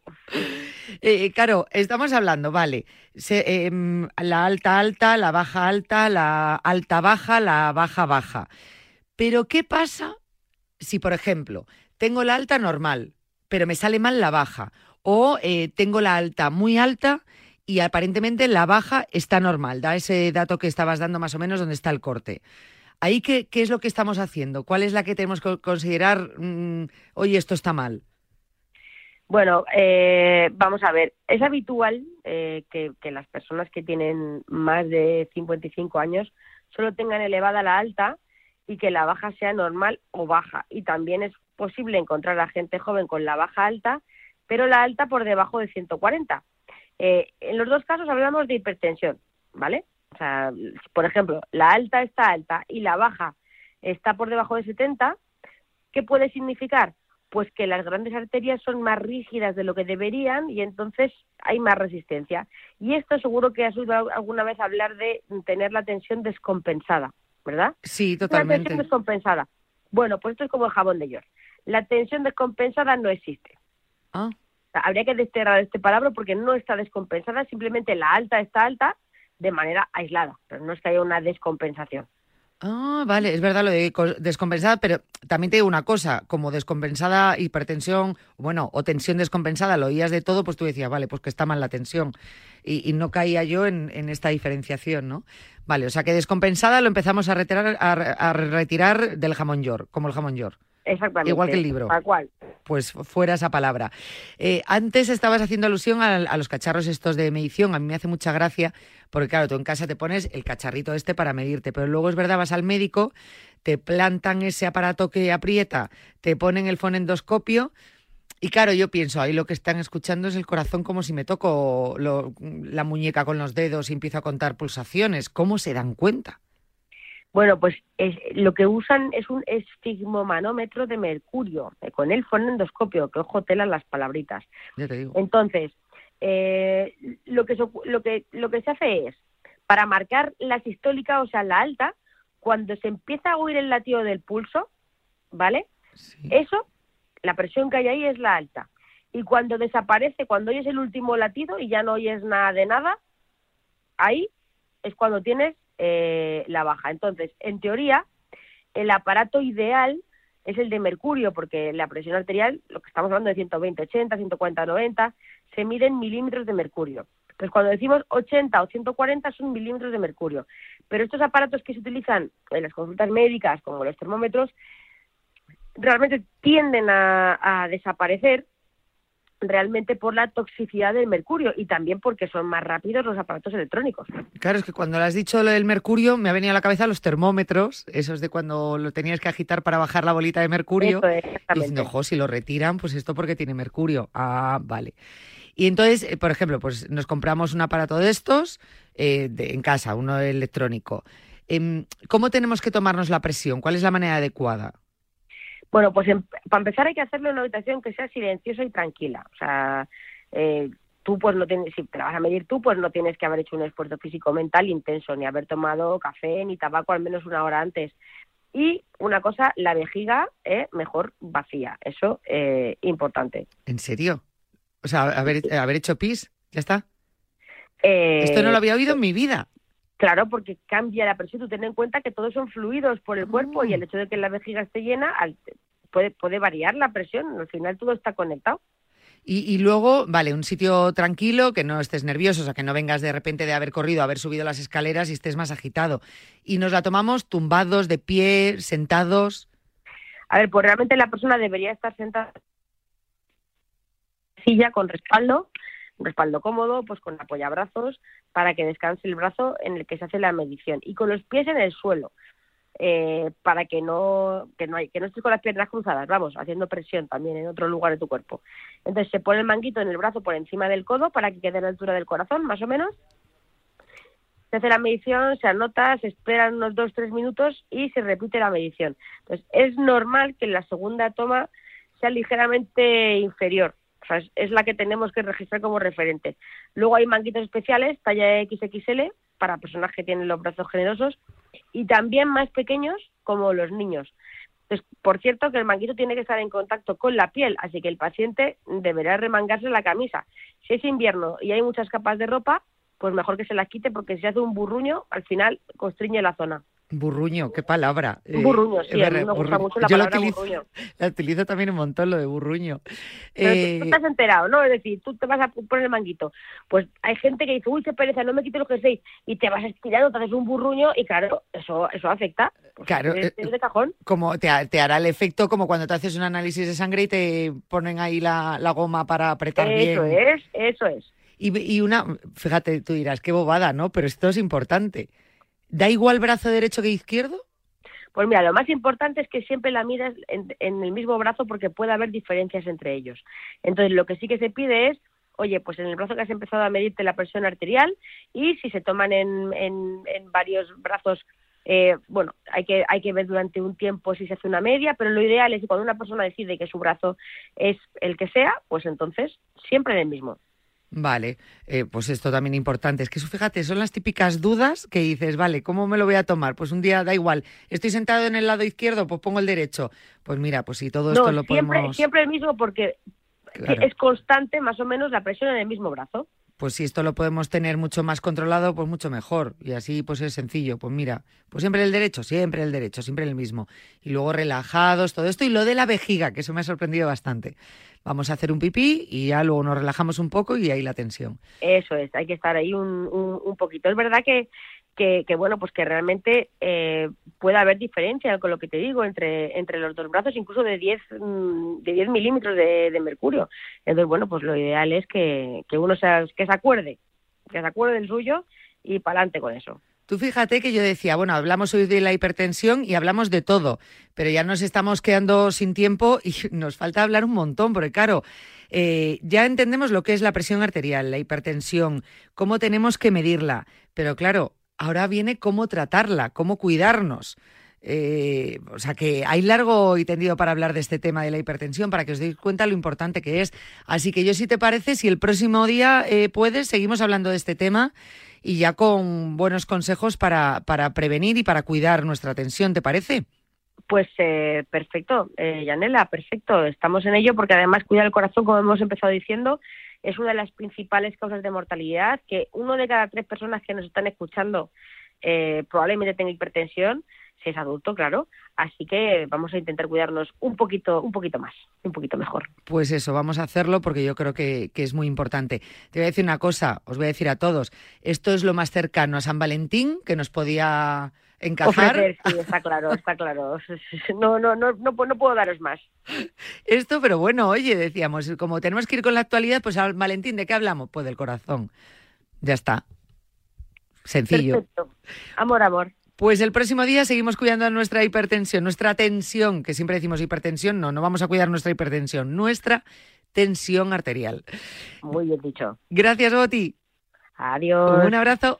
Eh, claro, estamos hablando, vale, se- em, la alta alta, la baja alta, la alta baja, la baja baja. Pero ¿qué pasa si, por ejemplo, tengo la alta normal, pero me sale mal la baja? O eh, tengo la alta muy alta y aparentemente la baja está normal. Da ese dato que estabas dando más o menos donde está el corte. Ahí, ¿qué, qué es lo que estamos haciendo? ¿Cuál es la que tenemos que considerar, mm, oye, esto está mal? Bueno, eh, vamos a ver, es habitual eh, que, que las personas que tienen más de 55 años solo tengan elevada la alta y que la baja sea normal o baja. Y también es posible encontrar a gente joven con la baja alta, pero la alta por debajo de 140. Eh, en los dos casos hablamos de hipertensión, ¿vale? O sea, por ejemplo, la alta está alta y la baja está por debajo de 70, ¿qué puede significar? Pues que las grandes arterias son más rígidas de lo que deberían y entonces hay más resistencia. Y esto seguro que has oído alguna vez hablar de tener la tensión descompensada, ¿verdad? Sí, totalmente. tensión descompensada. Bueno, pues esto es como el jabón de York. La tensión descompensada no existe. Ah. O sea, habría que desterrar este palabra porque no está descompensada, simplemente la alta está alta de manera aislada, pero no es que haya una descompensación. Ah, vale, es verdad lo de co- descompensada, pero también te digo una cosa, como descompensada, hipertensión, bueno, o tensión descompensada, lo oías de todo, pues tú decías, vale, pues que está mal la tensión. Y, no caía yo en, esta diferenciación, ¿no? Vale, o sea que descompensada lo empezamos a retirar, a, a retirar del jamón york, como el jamón york. Exactamente. Igual que el libro. Tal cual. Pues fuera esa palabra. Eh, antes estabas haciendo alusión a, a los cacharros estos de medición. A mí me hace mucha gracia porque, claro, tú en casa te pones el cacharrito este para medirte, pero luego es verdad, vas al médico, te plantan ese aparato que aprieta, te ponen el fonendoscopio y, claro, yo pienso, ahí lo que están escuchando es el corazón como si me toco lo- la muñeca con los dedos y empiezo a contar pulsaciones. ¿Cómo se dan cuenta? Bueno, pues es- lo que usan es un esfigmomanómetro de mercurio, eh, con el fonendoscopio, que ojo telan las palabritas. Ya te digo. Entonces, eh, lo, que lo, que, lo que se hace es, para marcar la sistólica, o sea, la alta, cuando se empieza a oír el latido del pulso, ¿vale? Eso, la presión que hay ahí es la alta. Y cuando desaparece, cuando oyes el último latido y ya no oyes nada de nada, ahí es cuando tienes eh, la baja. Entonces, en teoría, el aparato ideal es el de mercurio, porque la presión arterial, lo que estamos hablando de 120, 80, 140, 90, se mide en milímetros de mercurio. Pues cuando decimos 80 o 140 son milímetros de mercurio. Pero estos aparatos que se utilizan en las consultas médicas, como los termómetros, realmente tienden a, a desaparecer realmente por la toxicidad del mercurio y también porque son más rápidos los aparatos electrónicos. Claro, es que cuando le has dicho lo del mercurio, me ha venido a la cabeza los termómetros, esos de cuando lo tenías que agitar para bajar la bolita de mercurio. Eso es, y diciendo, ojo, si lo retiran, pues esto porque tiene mercurio. Ah, vale. Y entonces, eh, por ejemplo, pues nos compramos un aparato de estos eh, de- en casa, uno electrónico. Em, ¿Cómo tenemos que tomarnos la presión? ¿Cuál es la manera adecuada? Bueno, pues em- para empezar hay que hacerlo en una habitación que sea silenciosa y tranquila. O sea, eh, tú pues no tienes, si te la vas a medir tú, pues no tienes que haber hecho un esfuerzo físico mental intenso, ni haber tomado café ni tabaco al menos una hora antes. Y una cosa, la vejiga eh, mejor vacía. Eso eh, importante. ¿En serio? O sea, haber, haber hecho pis, ya está. Eh, Esto no lo había oído en mi vida. Claro, porque cambia la presión. Tú ten en cuenta que todos son fluidos por el cuerpo Ah. y el hecho de que la vejiga esté llena puede, puede variar la presión. Al final todo está conectado. Y, y luego, vale, un sitio tranquilo, que no estés nervioso, o sea, que no vengas de repente de haber corrido, haber subido las escaleras y estés más agitado. Y nos la tomamos tumbados, de pie, sentados. A ver, pues realmente la persona debería estar sentada en silla con respaldo, respaldo cómodo, pues con apoyabrazos, para que descanse el brazo en el que se hace la medición y con los pies en el suelo, eh, para que no que no hay, que no estés con las piernas cruzadas, vamos, haciendo presión también en otro lugar de tu cuerpo. Entonces se pone el manguito en el brazo por encima del codo para que quede a la altura del corazón, más o menos, se hace la medición, se anota, se esperan unos dos, tres minutos y se repite la medición. Entonces, es normal que la segunda toma sea ligeramente inferior. Es, la que tenemos que registrar como referente. Luego hay manguitos especiales, talla XXL, para personas que tienen los brazos generosos, y también más pequeños, como los niños. Entonces, por cierto, que el manguito tiene que estar en contacto con la piel, así que el paciente deberá remangarse la camisa. Si es invierno y hay muchas capas de ropa, pues mejor que se las quite porque si hace un burruño, al final constriñe la zona. Burruño, qué palabra. Eh, Burruño, sí, es a mí me gusta mucho la Yo la palabra utilizo, burruño. la utilizo también un montón, lo de burruño. Pero Eh, tú, tú te has enterado, ¿no? Es decir, tú te vas a poner el manguito. Pues hay gente que dice, uy, qué pereza, no me quito los jerseys. Y te vas estirando, te haces un burruño y claro, eso eso afecta. Pues Claro, es, eh, es de cajón. como te, ha- te hará el efecto como cuando te haces un análisis de sangre y te ponen ahí la, la goma para apretar Eso bien. es, eso es. Y, y una, fíjate, tú dirás, qué bobada, ¿no? Pero esto es importante. ¿Da igual brazo derecho que izquierdo? Pues mira, lo más importante es que siempre la miras en, en el mismo brazo porque puede haber diferencias entre ellos. Entonces, lo que sí que se pide es, oye, pues en el brazo que has empezado a medirte la presión arterial y si se toman en, en, en varios brazos, eh, bueno, hay que, hay que ver durante un tiempo si se hace una media, pero lo ideal es que cuando una persona decide que su brazo es el que sea, pues entonces siempre en el mismo. Vale, eh, pues esto también importante. Es que eso, fíjate, son las típicas dudas que dices, vale, ¿cómo me lo voy a tomar? Pues un día da igual. Estoy sentado en el lado izquierdo, pues pongo el derecho. Pues mira, pues si todo esto lo siempre, podemos... siempre el mismo porque Claro. es constante más o menos la presión en el mismo brazo. Pues si esto lo podemos tener mucho más controlado, pues mucho mejor. Y así pues es sencillo. Pues mira, pues siempre el derecho, siempre el derecho, siempre el mismo. Y luego relajados, todo esto. Y lo de la vejiga, que eso me ha sorprendido bastante. Vamos a hacer un pipí y ya luego nos relajamos un poco y ahí la tensión. Eso es, hay que estar ahí un, un, un poquito. Es verdad que, que, bueno, pues que realmente eh, puede haber diferencia con lo que te digo entre, entre los dos brazos, incluso de 10, mm, de 10 milímetros de, de mercurio. Entonces, bueno, pues lo ideal es que, que uno se, que se acuerde, que se acuerde del suyo y para adelante con eso. Tú fíjate que yo decía, bueno, hablamos hoy de la hipertensión y hablamos de todo, pero ya nos estamos quedando sin tiempo y [LAUGHS] nos falta hablar un montón, porque claro, eh, ya entendemos lo que es la presión arterial, la hipertensión, cómo tenemos que medirla, pero claro, ahora viene cómo tratarla, cómo cuidarnos. Eh, o sea que hay largo y tendido para hablar de este tema de la hipertensión, para que os deis cuenta lo importante que es. Así que yo, si te parece, si el próximo día eh, puedes, seguimos hablando de este tema y ya con buenos consejos para, para prevenir y para cuidar nuestra tensión, ¿te parece? Pues eh, perfecto, eh, Yanela, perfecto. Estamos en ello porque además cuidar el corazón, como hemos empezado diciendo, es una de las principales causas de mortalidad, que uno de cada tres personas que nos están escuchando eh, probablemente tenga hipertensión, si es adulto, claro. Así que vamos a intentar cuidarnos un poquito, un poquito más, un poquito mejor. Pues eso, vamos a hacerlo porque yo creo que, que, es muy importante. Te voy a decir una cosa, os voy a decir a todos, esto es lo más cercano a San Valentín que nos podía encajar. Ofrecer, sí, está claro, está claro. No, no, no, no, no puedo daros más. Esto, pero bueno, oye, decíamos, como tenemos que ir con la actualidad, pues al Valentín, ¿de qué hablamos? Pues del corazón. Ya está. Sencillo. Perfecto. Amor, amor. Pues el próximo día seguimos cuidando nuestra hipertensión, nuestra tensión, que siempre decimos hipertensión, no, no vamos a cuidar nuestra hipertensión, nuestra tensión arterial. Muy bien dicho. Gracias, Boti. Adiós. Un abrazo.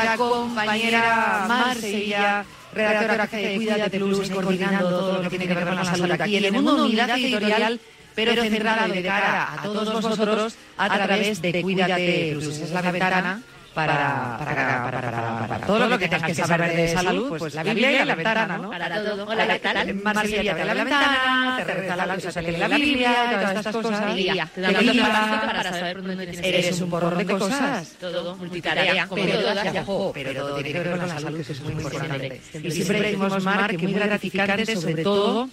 Querida compañera Marsella, redactora jefe de Cuídate Plus, coordinando todo lo que tiene que ver con la salud aquí en el mundo unidad editorial, pero centrado de cara a todos vosotros a través de Cuídate Plus. Es la ventana para, para, para, para, para todo lo que tengas que saber de salud, pues la Biblia y la ventana, ¿no? Para todo. Hola, ¿qué tal? Marsella te la ventana, te reza la luz, te la Biblia, todas estas cosas. Te guía. información para saber dónde tienes. Eres un porrón de cosas. Todo, multitarea, como todas. ya, pero todo tiene que ver con la salud, eso es muy importante. Y siempre decimos, Mar, que muy gratificante, sobre todo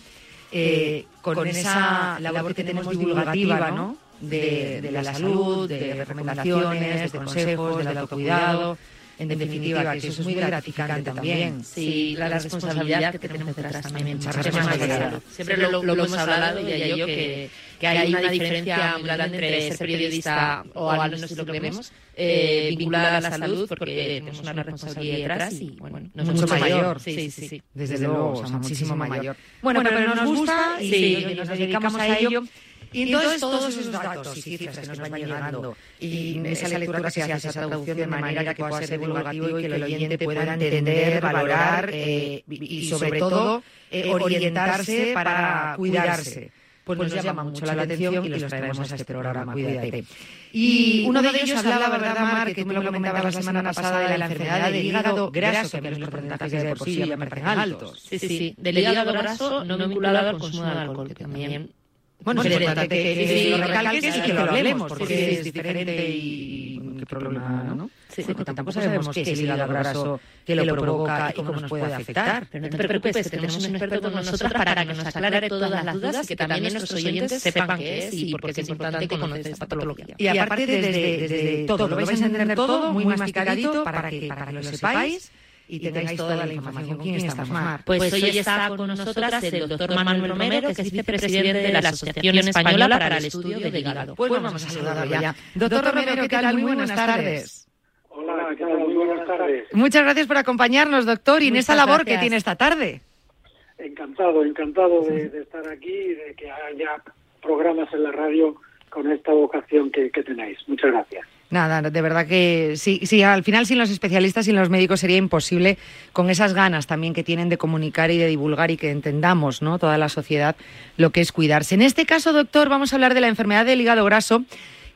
eh, con esa labor que tenemos divulgativa, ¿no? De, de la salud, de recomendaciones, de consejos, del autocuidado. En definitiva, que eso es muy gratificante también. Sí, la, responsabilidad que tenemos detrás también. Mucha responsabilidad. Siempre lo, lo hemos hablado, ella y yo, que, que hay una diferencia muy grande entre ser periodista, o al menos es lo que vemos, eh, vinculada a la salud, porque tenemos una responsabilidad detrás y, bueno, nos mucho gusta mayor, Sí, sí, sí. Desde luego, o sea, muchísimo mayor. Bueno, pero nos gusta y nos dedicamos a ello. Y entonces todos esos datos y cifras que nos van llegando y esa lectura que se hace, esa traducción de manera que pueda ser divulgativo y que el oyente pueda entender, valorar eh, y sobre todo eh, orientarse para cuidarse. Pues nos llama mucho la atención y los traemos a este programa, Cuídate. Y uno de ellos hablaba, ¿verdad, Mar, que tú me lo comentabas la semana pasada de la enfermedad del hígado graso, que los porcentajes de por sí ya me parecen altos. Sí, sí, sí. Del hígado graso no vinculado al consumo de alcohol, que también Bueno, es importante que, que sí, lo recalques y que lo hablemos, porque es diferente y qué problema, ¿no? Sí, Porque tampoco sabemos qué es el hígado graso, qué lo provoca y cómo nos puede afectar. Pero no te preocupes, que tenemos un experto con nosotras para que nos aclare todas las dudas y que también nuestros oyentes sepan qué es y por qué es importante conocer esta patología. Y aparte desde, desde todo, lo vais a entender todo muy masticadito para que, para que lo sepáis y tengáis toda la información. ¿Quién estamos, Mar? Pues hoy está con nosotras el doctor Manuel Romero, que es vicepresidente de la Asociación Española para el Estudio del Hígado. Pues vamos a saludarlo ya. Doctor Romero, ¿qué tal? Muy buenas tardes. Hola, ¿qué tal? Muy buenas tardes. Muchas gracias por acompañarnos, doctor, y en esta labor que gracias. tiene esta tarde. Encantado, encantado de, de estar aquí y de que haya programas en la radio con esta vocación que, que tenéis. Muchas gracias. Nada, de verdad que sí, sí, al final sin los especialistas y los médicos sería imposible con esas ganas también que tienen de comunicar y de divulgar y que entendamos, ¿no? Toda la sociedad lo que es cuidarse. En este caso, doctor, vamos a hablar de la enfermedad del hígado graso,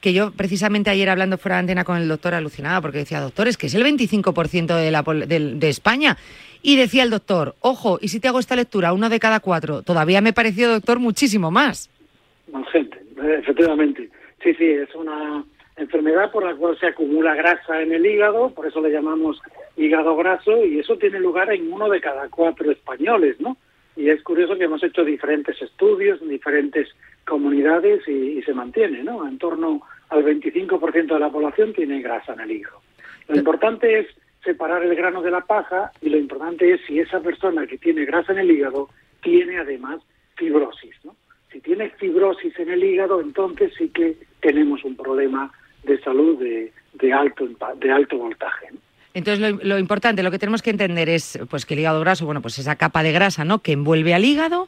que yo precisamente ayer hablando fuera de antena con el doctor alucinaba porque decía, doctor, es que es el 25% de, la, del- de España. Y decía el doctor, ojo, y si te hago esta lectura, uno de cada cuatro, todavía me pareció, doctor, muchísimo más. Más gente, efectivamente. Sí, sí, es una enfermedad por la cual se acumula grasa en el hígado, por eso le llamamos hígado graso, y eso tiene lugar en uno de cada cuatro españoles, ¿no? Y es curioso que hemos hecho diferentes estudios en diferentes comunidades y, y se mantiene, ¿no? En torno al 25% de la población tiene grasa en el hígado. Lo importante es separar el grano de la paja y lo importante es si esa persona que tiene grasa en el hígado tiene además fibrosis, ¿no? Si tiene fibrosis en el hígado, entonces sí que tenemos un problema de salud de, de alto de alto voltaje. Entonces, lo, lo importante, lo que tenemos que entender es pues que el hígado graso, bueno, pues esa capa de grasa, ¿no? Que envuelve al hígado.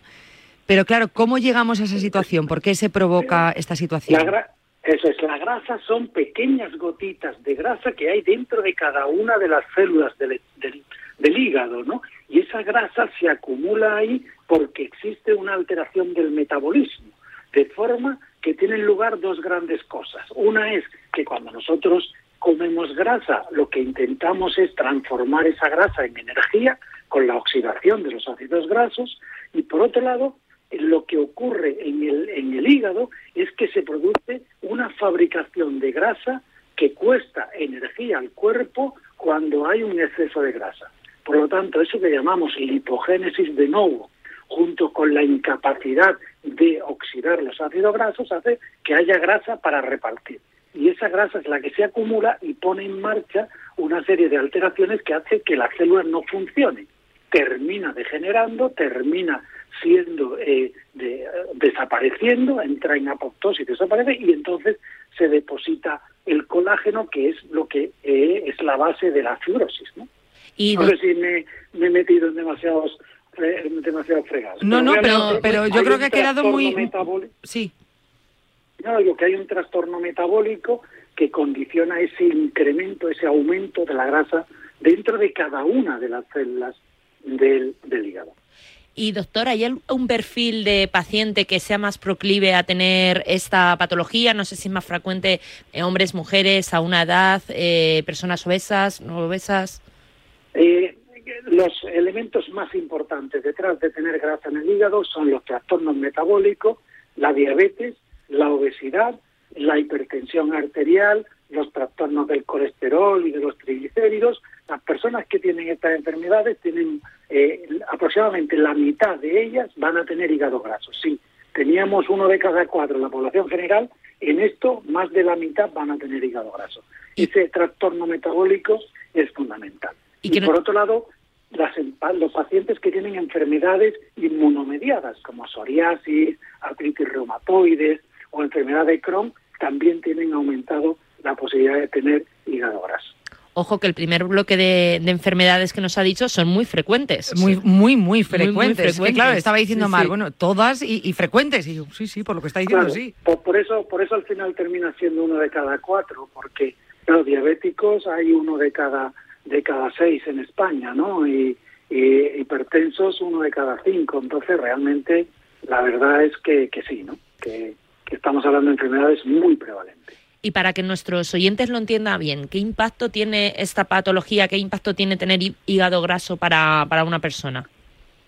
Pero claro, ¿cómo llegamos a esa situación? ¿Por qué se provoca esta situación? La eso es, la grasa son pequeñas gotitas de grasa que hay dentro de cada una de las células del, del- del hígado, ¿no? Y esa grasa se acumula ahí porque existe una alteración del metabolismo, de forma que tienen lugar dos grandes cosas. Una es que cuando nosotros comemos grasa, lo que intentamos es transformar esa grasa en energía con la oxidación de los ácidos grasos, y por otro lado, lo que ocurre en el, en el hígado es que se produce una fabricación de grasa que cuesta energía al cuerpo cuando hay un exceso de grasa. Por lo tanto, eso que llamamos lipogénesis de novo, junto con la incapacidad de oxidar los ácidos grasos, hace que haya grasa para repartir. Y esa grasa es la que se acumula y pone en marcha una serie de alteraciones que hace que las células no funcionen. Termina degenerando, termina siendo eh, de- desapareciendo, entra en apoptosis, desaparece y entonces se deposita el colágeno, que es lo que eh, es la base de la fibrosis. ¿no? Y no sé si me, me he metido en demasiados eh, en demasiados fregados. No, no, pero, pero yo creo que ha quedado trastorno muy... metabólico- Sí. no, digo que hay un trastorno metabólico que condiciona ese incremento, ese aumento de la grasa dentro de cada una de las células del, del hígado. Y doctor, ¿hay al- un perfil de paciente que sea más proclive a tener esta patología? No sé si es más frecuente en hombres, mujeres, a una edad, eh, personas obesas, no obesas. Eh, los elementos más importantes detrás de tener grasa en el hígado son los trastornos metabólicos, la diabetes, la obesidad, la hipertensión arterial, los trastornos del colesterol y de los triglicéridos. Las personas que tienen estas enfermedades tienen eh, aproximadamente la mitad de ellas van a tener hígado graso. Sí, teníamos uno de cada cuatro en la población general, en esto más de la mitad van a tener hígado graso. Ese trastorno metabólico es fundamental. Y, por otro lado, las empa- los pacientes que tienen enfermedades inmunomediadas, como psoriasis, artritis reumatoides o enfermedad de Crohn, también tienen aumentado la posibilidad de tener hígado graso. Ojo que el primer bloque de, de enfermedades que nos ha dicho son muy frecuentes. Muy, muy, muy frecuentes. Es que, frecuentes. claro, estaba diciendo Sí, Mar, sí. bueno, todas y, y frecuentes. Y yo, sí, sí, por lo que está diciendo, Claro, sí. Por, por eso, por eso al final termina siendo uno de cada cuatro, porque los diabéticos hay uno de cada de cada seis en España, ¿no? Y, y hipertensos uno de cada cinco. Entonces realmente la verdad es que, que sí, ¿no? Que, que estamos hablando de enfermedades muy prevalentes. Y para que nuestros oyentes lo entiendan bien, ¿qué impacto tiene esta patología, qué impacto tiene tener hí- hígado graso para, para una persona?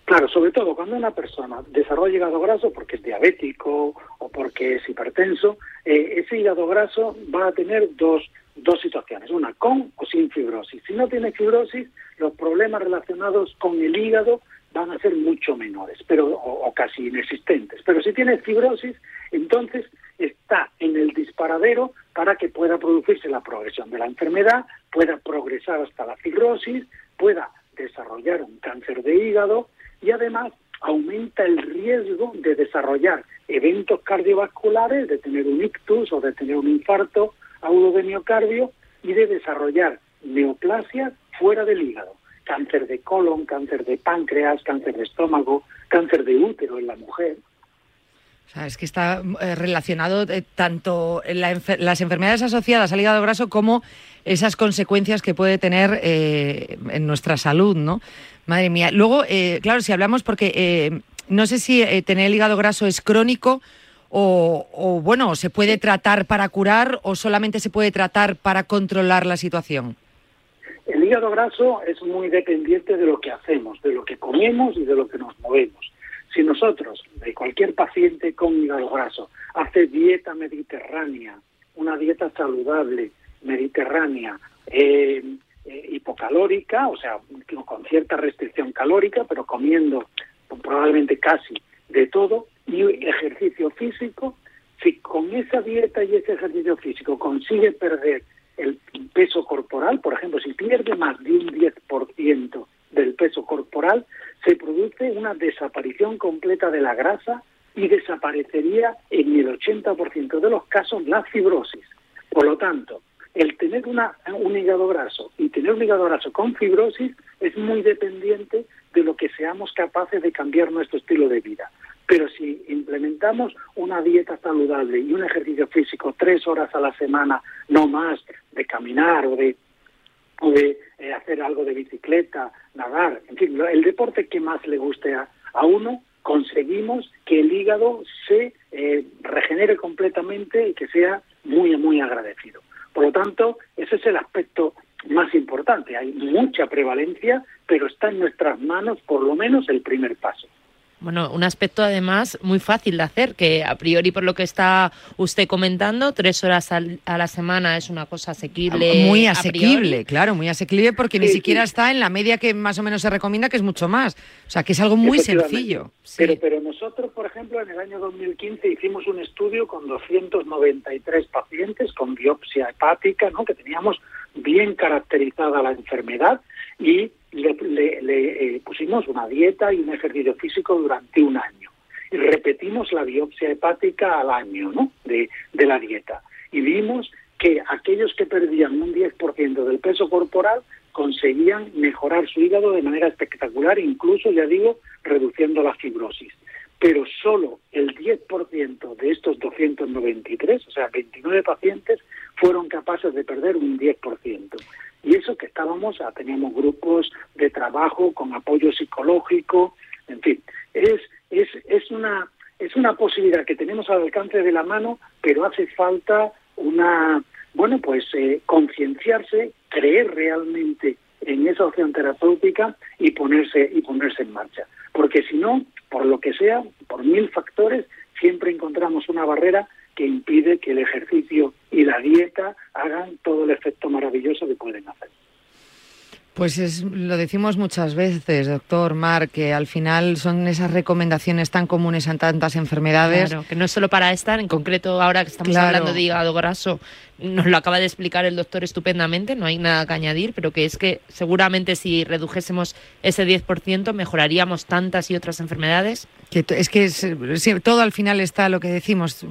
Claro, sobre todo cuando una persona desarrolla hígado graso porque es diabético o porque es hipertenso, eh, ese hígado graso va a tener dos, dos situaciones, una con o sin fibrosis. Si no tiene fibrosis, los problemas relacionados con el hígado van a ser mucho menores, pero o, casi inexistentes. Pero si tiene fibrosis, entonces está en el disparadero para que pueda producirse la progresión de la enfermedad, pueda progresar hasta la fibrosis, pueda desarrollar un cáncer de hígado y además aumenta el riesgo de desarrollar eventos cardiovasculares, de tener un ictus o de tener un infarto agudo de miocardio y de desarrollar neoplasia fuera del hígado. Cáncer de colon, cáncer de páncreas, cáncer de estómago, cáncer de útero en la mujer. O sea, es que está eh, relacionado eh, tanto la enfer- las enfermedades asociadas al hígado graso como esas consecuencias que puede tener eh, en nuestra salud, ¿no? Madre mía. Luego, eh, claro, si hablamos, porque eh, no sé si tener el hígado graso es crónico o, o, bueno, se puede tratar para curar o solamente se puede tratar para controlar la situación. El hígado graso es muy dependiente de lo que hacemos, de lo que comemos y de lo que nos movemos. Si nosotros, de cualquier paciente con hígado graso, hace dieta mediterránea, una dieta saludable, mediterránea, eh, eh, hipocalórica, o sea, con cierta restricción calórica, pero comiendo probablemente casi de todo, y ejercicio físico, si con esa dieta y ese ejercicio físico consigue perder el peso corporal, por ejemplo, si pierde más de un 10% del peso corporal, se produce una desaparición completa de la grasa y desaparecería en el 80% de los casos la fibrosis. Por lo tanto, el tener una, un hígado graso y tener un hígado graso con fibrosis es muy dependiente de lo que seamos capaces de cambiar nuestro estilo de vida. Pero si implementamos una dieta saludable y un ejercicio físico tres horas a la semana, no más, de caminar o de, eh, hacer algo de bicicleta, nadar, en fin, el deporte que más le guste a, a uno, conseguimos que el hígado se eh, regenere completamente y que sea muy, muy agradecido. Por lo tanto, ese es el aspecto más importante. Hay mucha prevalencia, pero está en nuestras manos por lo menos el primer paso. Bueno, un aspecto además muy fácil de hacer, que a priori por lo que está usted comentando, tres horas al- a la semana es una cosa asequible. Muy a asequible, claro, muy asequible porque ni siquiera sí. está en la media que más o menos se recomienda, que es mucho más. O sea, que es algo muy sencillo. Pero, pero nosotros, por ejemplo, en el año 2015 hicimos un estudio con 293 pacientes con biopsia hepática, ¿no? que teníamos bien caracterizada la enfermedad y le, le- eh, pusimos una dieta y un ejercicio físico durante un año. Y repetimos la biopsia hepática al año ¿no? de, de la dieta. Y vimos que aquellos que perdían un 10% del peso corporal conseguían mejorar su hígado de manera espectacular, incluso, ya digo, reduciendo la fibrosis. pero solo el 10% de estos 293, o sea, 29 pacientes, fueron capaces de perder un 10%. Y eso que estábamos, ah, teníamos grupos de trabajo con apoyo psicológico, en fin, es, es, es, una, es una posibilidad que tenemos al alcance de la mano, pero hace falta una, bueno, pues eh, concienciarse, creer realmente en esa opción terapéutica y ponerse, y ponerse en marcha. Porque si no, por lo que sea, por mil factores, siempre encontramos una barrera que impide que el ejercicio y la dieta hagan todo el efecto maravilloso que pueden hacer. Pues es, lo decimos muchas veces, doctor Mar, que al final son esas recomendaciones tan comunes en tantas enfermedades. Claro, que no es solo para esta, en concreto ahora que estamos Claro. hablando de hígado graso, nos lo acaba de explicar el doctor estupendamente, no hay nada que añadir, pero que es que seguramente si redujésemos ese 10% mejoraríamos tantas y otras enfermedades. Que es que es, sí, todo al final está lo que decimos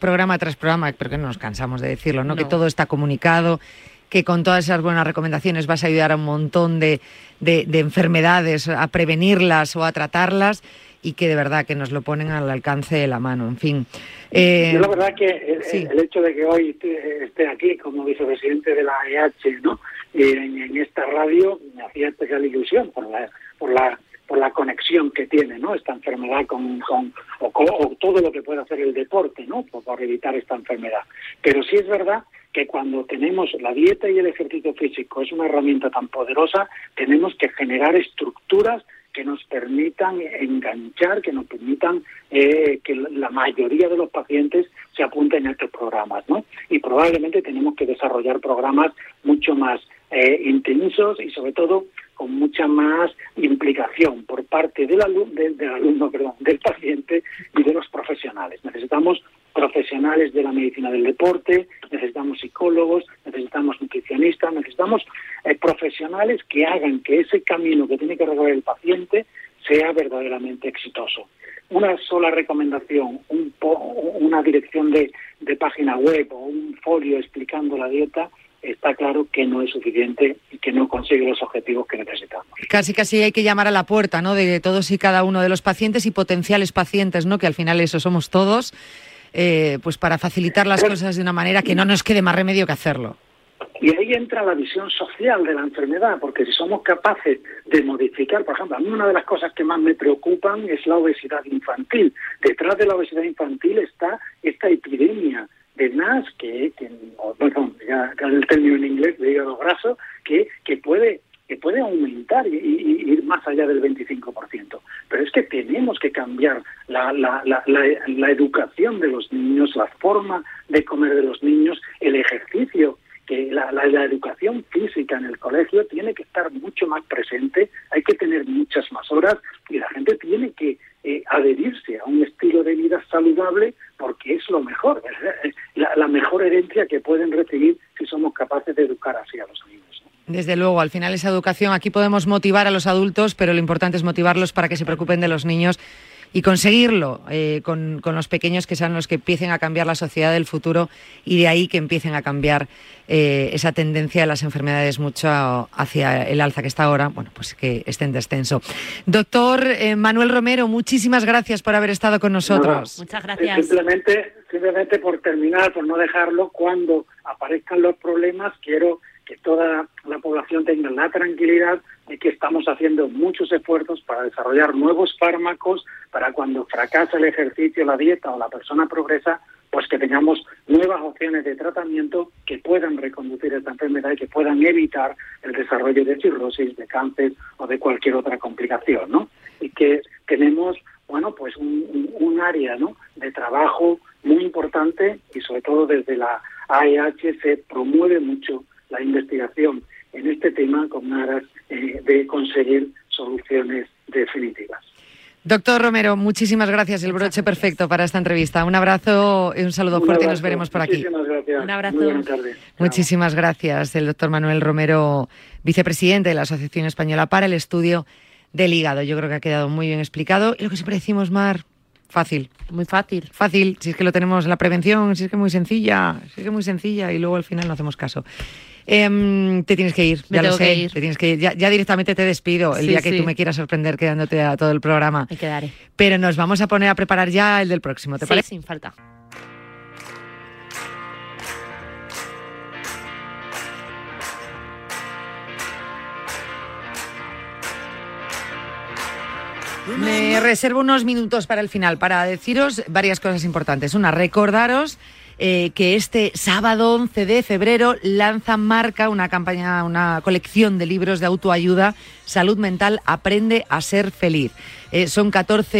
programa tras programa, pero que no nos cansamos de decirlo, ¿no? Que todo está comunicado, que con todas esas buenas recomendaciones vas a ayudar a un montón de, de- de enfermedades a prevenirlas o a tratarlas y que de verdad que nos lo ponen al alcance de la mano. En fin. Eh, Yo la verdad que el, el hecho de que hoy esté, esté aquí como vicepresidente de la AEH, ¿no? En, en esta radio me hacía especial ilusión por la, por la por la conexión que tiene, ¿no? Esta enfermedad con, con o, co- o todo lo que puede hacer el deporte, ¿no? Por, por evitar esta enfermedad. Pero sí es verdad que cuando tenemos la dieta y el ejercicio físico es una herramienta tan poderosa, tenemos que generar estructuras que nos permitan enganchar, que nos permitan eh, que la mayoría de los pacientes se apunten a estos programas, ¿no? Y probablemente tenemos que desarrollar programas mucho más eh, intensos y sobre todo con mucha más implicación por parte del, alu- del- alumno, del paciente y de los profesionales. Necesitamos profesionales de la medicina del deporte, necesitamos psicólogos, necesitamos nutricionistas, necesitamos eh, profesionales que hagan que ese camino que tiene que recorrer el paciente sea verdaderamente exitoso. Una sola recomendación, un po- una dirección de, de página web o un folio explicando la dieta, está claro que no es suficiente y que no consigue los objetivos que necesitamos. Casi casi hay que llamar a la puerta, ¿no? De todos y cada uno de los pacientes y potenciales pacientes, ¿no? Que al final eso somos todos, eh, pues para facilitar las cosas de una manera que no nos quede más remedio que hacerlo. Y ahí entra la visión social de la enfermedad, porque si somos capaces de modificar, por ejemplo, a mí una de las cosas que más me preocupan es la obesidad infantil. Detrás de la obesidad infantil está esta epidemia de NAS, que, que perdón, ya el término en inglés de hígado graso, que, que puede que puede aumentar y, ir más allá del 25%. Pero es que tenemos que cambiar la, educación de los niños, la forma de comer de los niños, el ejercicio que la, educación física en el colegio tiene que estar mucho más presente, hay que tener muchas más horas y la gente tiene que eh, adherirse a un estilo de vida saludable porque es lo mejor, la, la mejor herencia que pueden recibir si somos capaces de educar así a los niños. Desde luego, al final esa educación, aquí podemos motivar a los adultos, pero lo importante es motivarlos para que se preocupen de los niños y conseguirlo eh, con, con los pequeños que sean los que empiecen a cambiar la sociedad del futuro y de ahí que empiecen a cambiar eh, esa tendencia de las enfermedades mucho hacia el alza que está ahora, bueno, pues que esté en descenso. Doctor eh, Manuel Romero, muchísimas gracias por haber estado con nosotros. Muchas Eh, Simplemente, simplemente por terminar, por no dejarlo, cuando aparezcan los problemas, quiero que toda la población tenga la tranquilidad de que estamos haciendo muchos esfuerzos para desarrollar nuevos fármacos para cuando fracasa el ejercicio, la dieta o la persona progresa, pues que tengamos nuevas opciones de tratamiento que puedan reconducir esta enfermedad y que puedan evitar el desarrollo de cirrosis, de cáncer o de cualquier otra complicación, ¿no? Y que tenemos, bueno, pues un, área, ¿no? De trabajo muy importante y sobre todo desde la AEH se promueve mucho la investigación en este tema con aras eh, de conseguir soluciones definitivas. Doctor Romero, muchísimas gracias. El broche perfecto para esta entrevista. Un abrazo y un saludo Un fuerte y nos veremos por aquí. Muchísimas gracias. Un abrazo. Muy buenas tardes. Muchísimas gracias. El doctor Manuel Romero, vicepresidente de la Asociación Española para el Estudio del Hígado. Yo creo que ha quedado muy bien explicado. Y lo que siempre decimos, Mar, fácil. Muy fácil. Fácil, si es que lo tenemos, la prevención, si es que muy sencilla, si es que muy sencilla y luego al final no hacemos caso. Te tienes que ir, Me ya lo sé. que ir. Te tienes que ir. Ya, ya directamente te despido el Sí, día que sí. tú me quieras sorprender quedándote a todo el programa. Me quedaré. Pero nos vamos a poner a preparar ya el del próximo, ¿te Sí, parece? sin falta. Me reservo unos minutos para el final para deciros varias cosas importantes. Una, recordaros eh, que este sábado 11 de febrero lanza Marca una campaña, una colección de libros de autoayuda, salud mental, aprende a ser feliz. Eh, son 14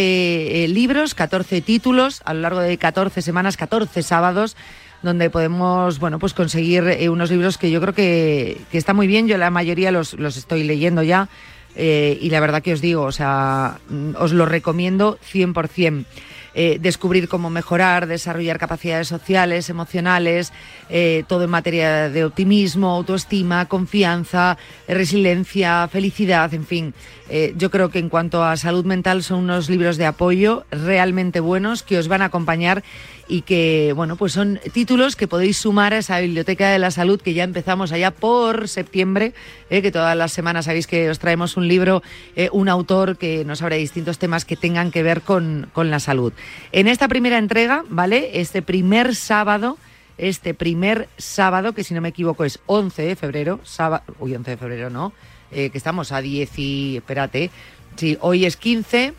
eh, libros, 14 títulos a lo largo de 14 semanas, 14 sábados donde podemos bueno pues conseguir unos libros que yo creo que, está muy bien. Yo la mayoría los, los estoy leyendo ya y la verdad que os digo, o sea, os lo recomiendo 100%. Eh, descubrir cómo mejorar, desarrollar capacidades sociales, emocionales, eh, todo en materia de optimismo, autoestima, confianza, eh, resiliencia, felicidad, en fin. Eh, yo creo que en cuanto a salud mental son unos libros de apoyo realmente buenos que os van a acompañar y que, bueno, pues son títulos que podéis sumar a esa biblioteca de la salud que ya empezamos allá por septiembre, eh, que todas las semanas sabéis que os traemos un libro, eh, un autor que nos habla de distintos temas que tengan que ver con, con la salud. En esta primera entrega, ¿vale? Este primer sábado, este primer sábado, que si no me equivoco es 11 de febrero, sábado, uy, 11 de febrero no, eh, que estamos a 10 y, espérate, sí, hoy es 15,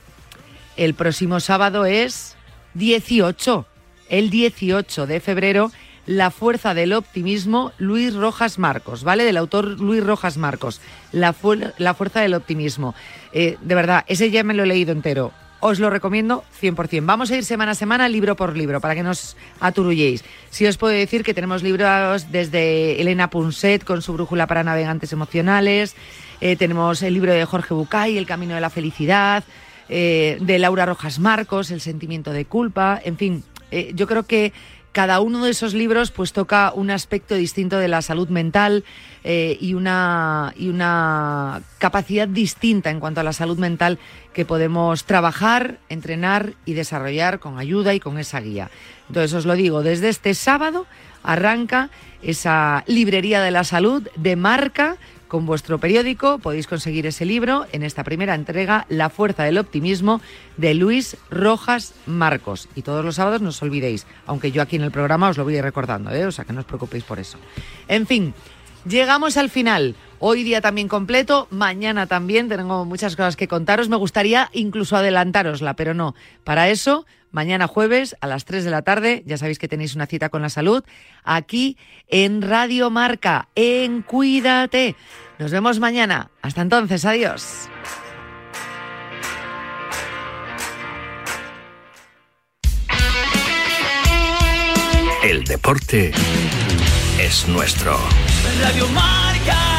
el próximo sábado es 18, el 18 de febrero, La fuerza del optimismo, Luis Rojas Marcos, ¿vale? Del autor Luis Rojas Marcos, La, fu- la fuerza del optimismo. Eh, de verdad, ese ya me lo he leído entero. Os lo recomiendo 100%. Vamos a ir semana a semana, libro por libro, para que no os aturulléis. Sí os puedo decir que tenemos libros desde Elena Punset con su brújula para navegantes emocionales, eh, tenemos el libro de Jorge Bucay, El camino de la felicidad, eh, de Laura Rojas Marcos, El sentimiento de culpa, en fin, eh, yo creo que cada uno de esos libros pues toca un aspecto distinto de la salud mental eh, y, una, y una capacidad distinta en cuanto a la salud mental que podemos trabajar, entrenar y desarrollar con ayuda y con esa guía. Entonces os lo digo, desde este sábado arranca esa librería de la salud de marca con vuestro periódico podéis conseguir ese libro en esta primera entrega, La fuerza del optimismo, de Luis Rojas Marcos. Y todos los sábados no os olvidéis, aunque yo aquí en el programa os lo voy a ir recordando, ¿eh? o sea que no os preocupéis por eso. En fin, llegamos al final. Hoy día también completo, mañana también tengo muchas cosas que contaros. Me gustaría incluso adelantárosla, pero no. Para eso, mañana jueves a las 3 de la tarde, ya sabéis que tenéis una cita con la salud, aquí en Radio Marca, en Cuídate. Nos vemos mañana. Hasta entonces, adiós. El deporte es nuestro. Radio Marca.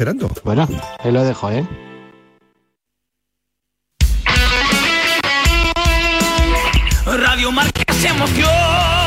esperando. Bueno, ahí lo dejo, ¿eh? Radio Marca se emoción.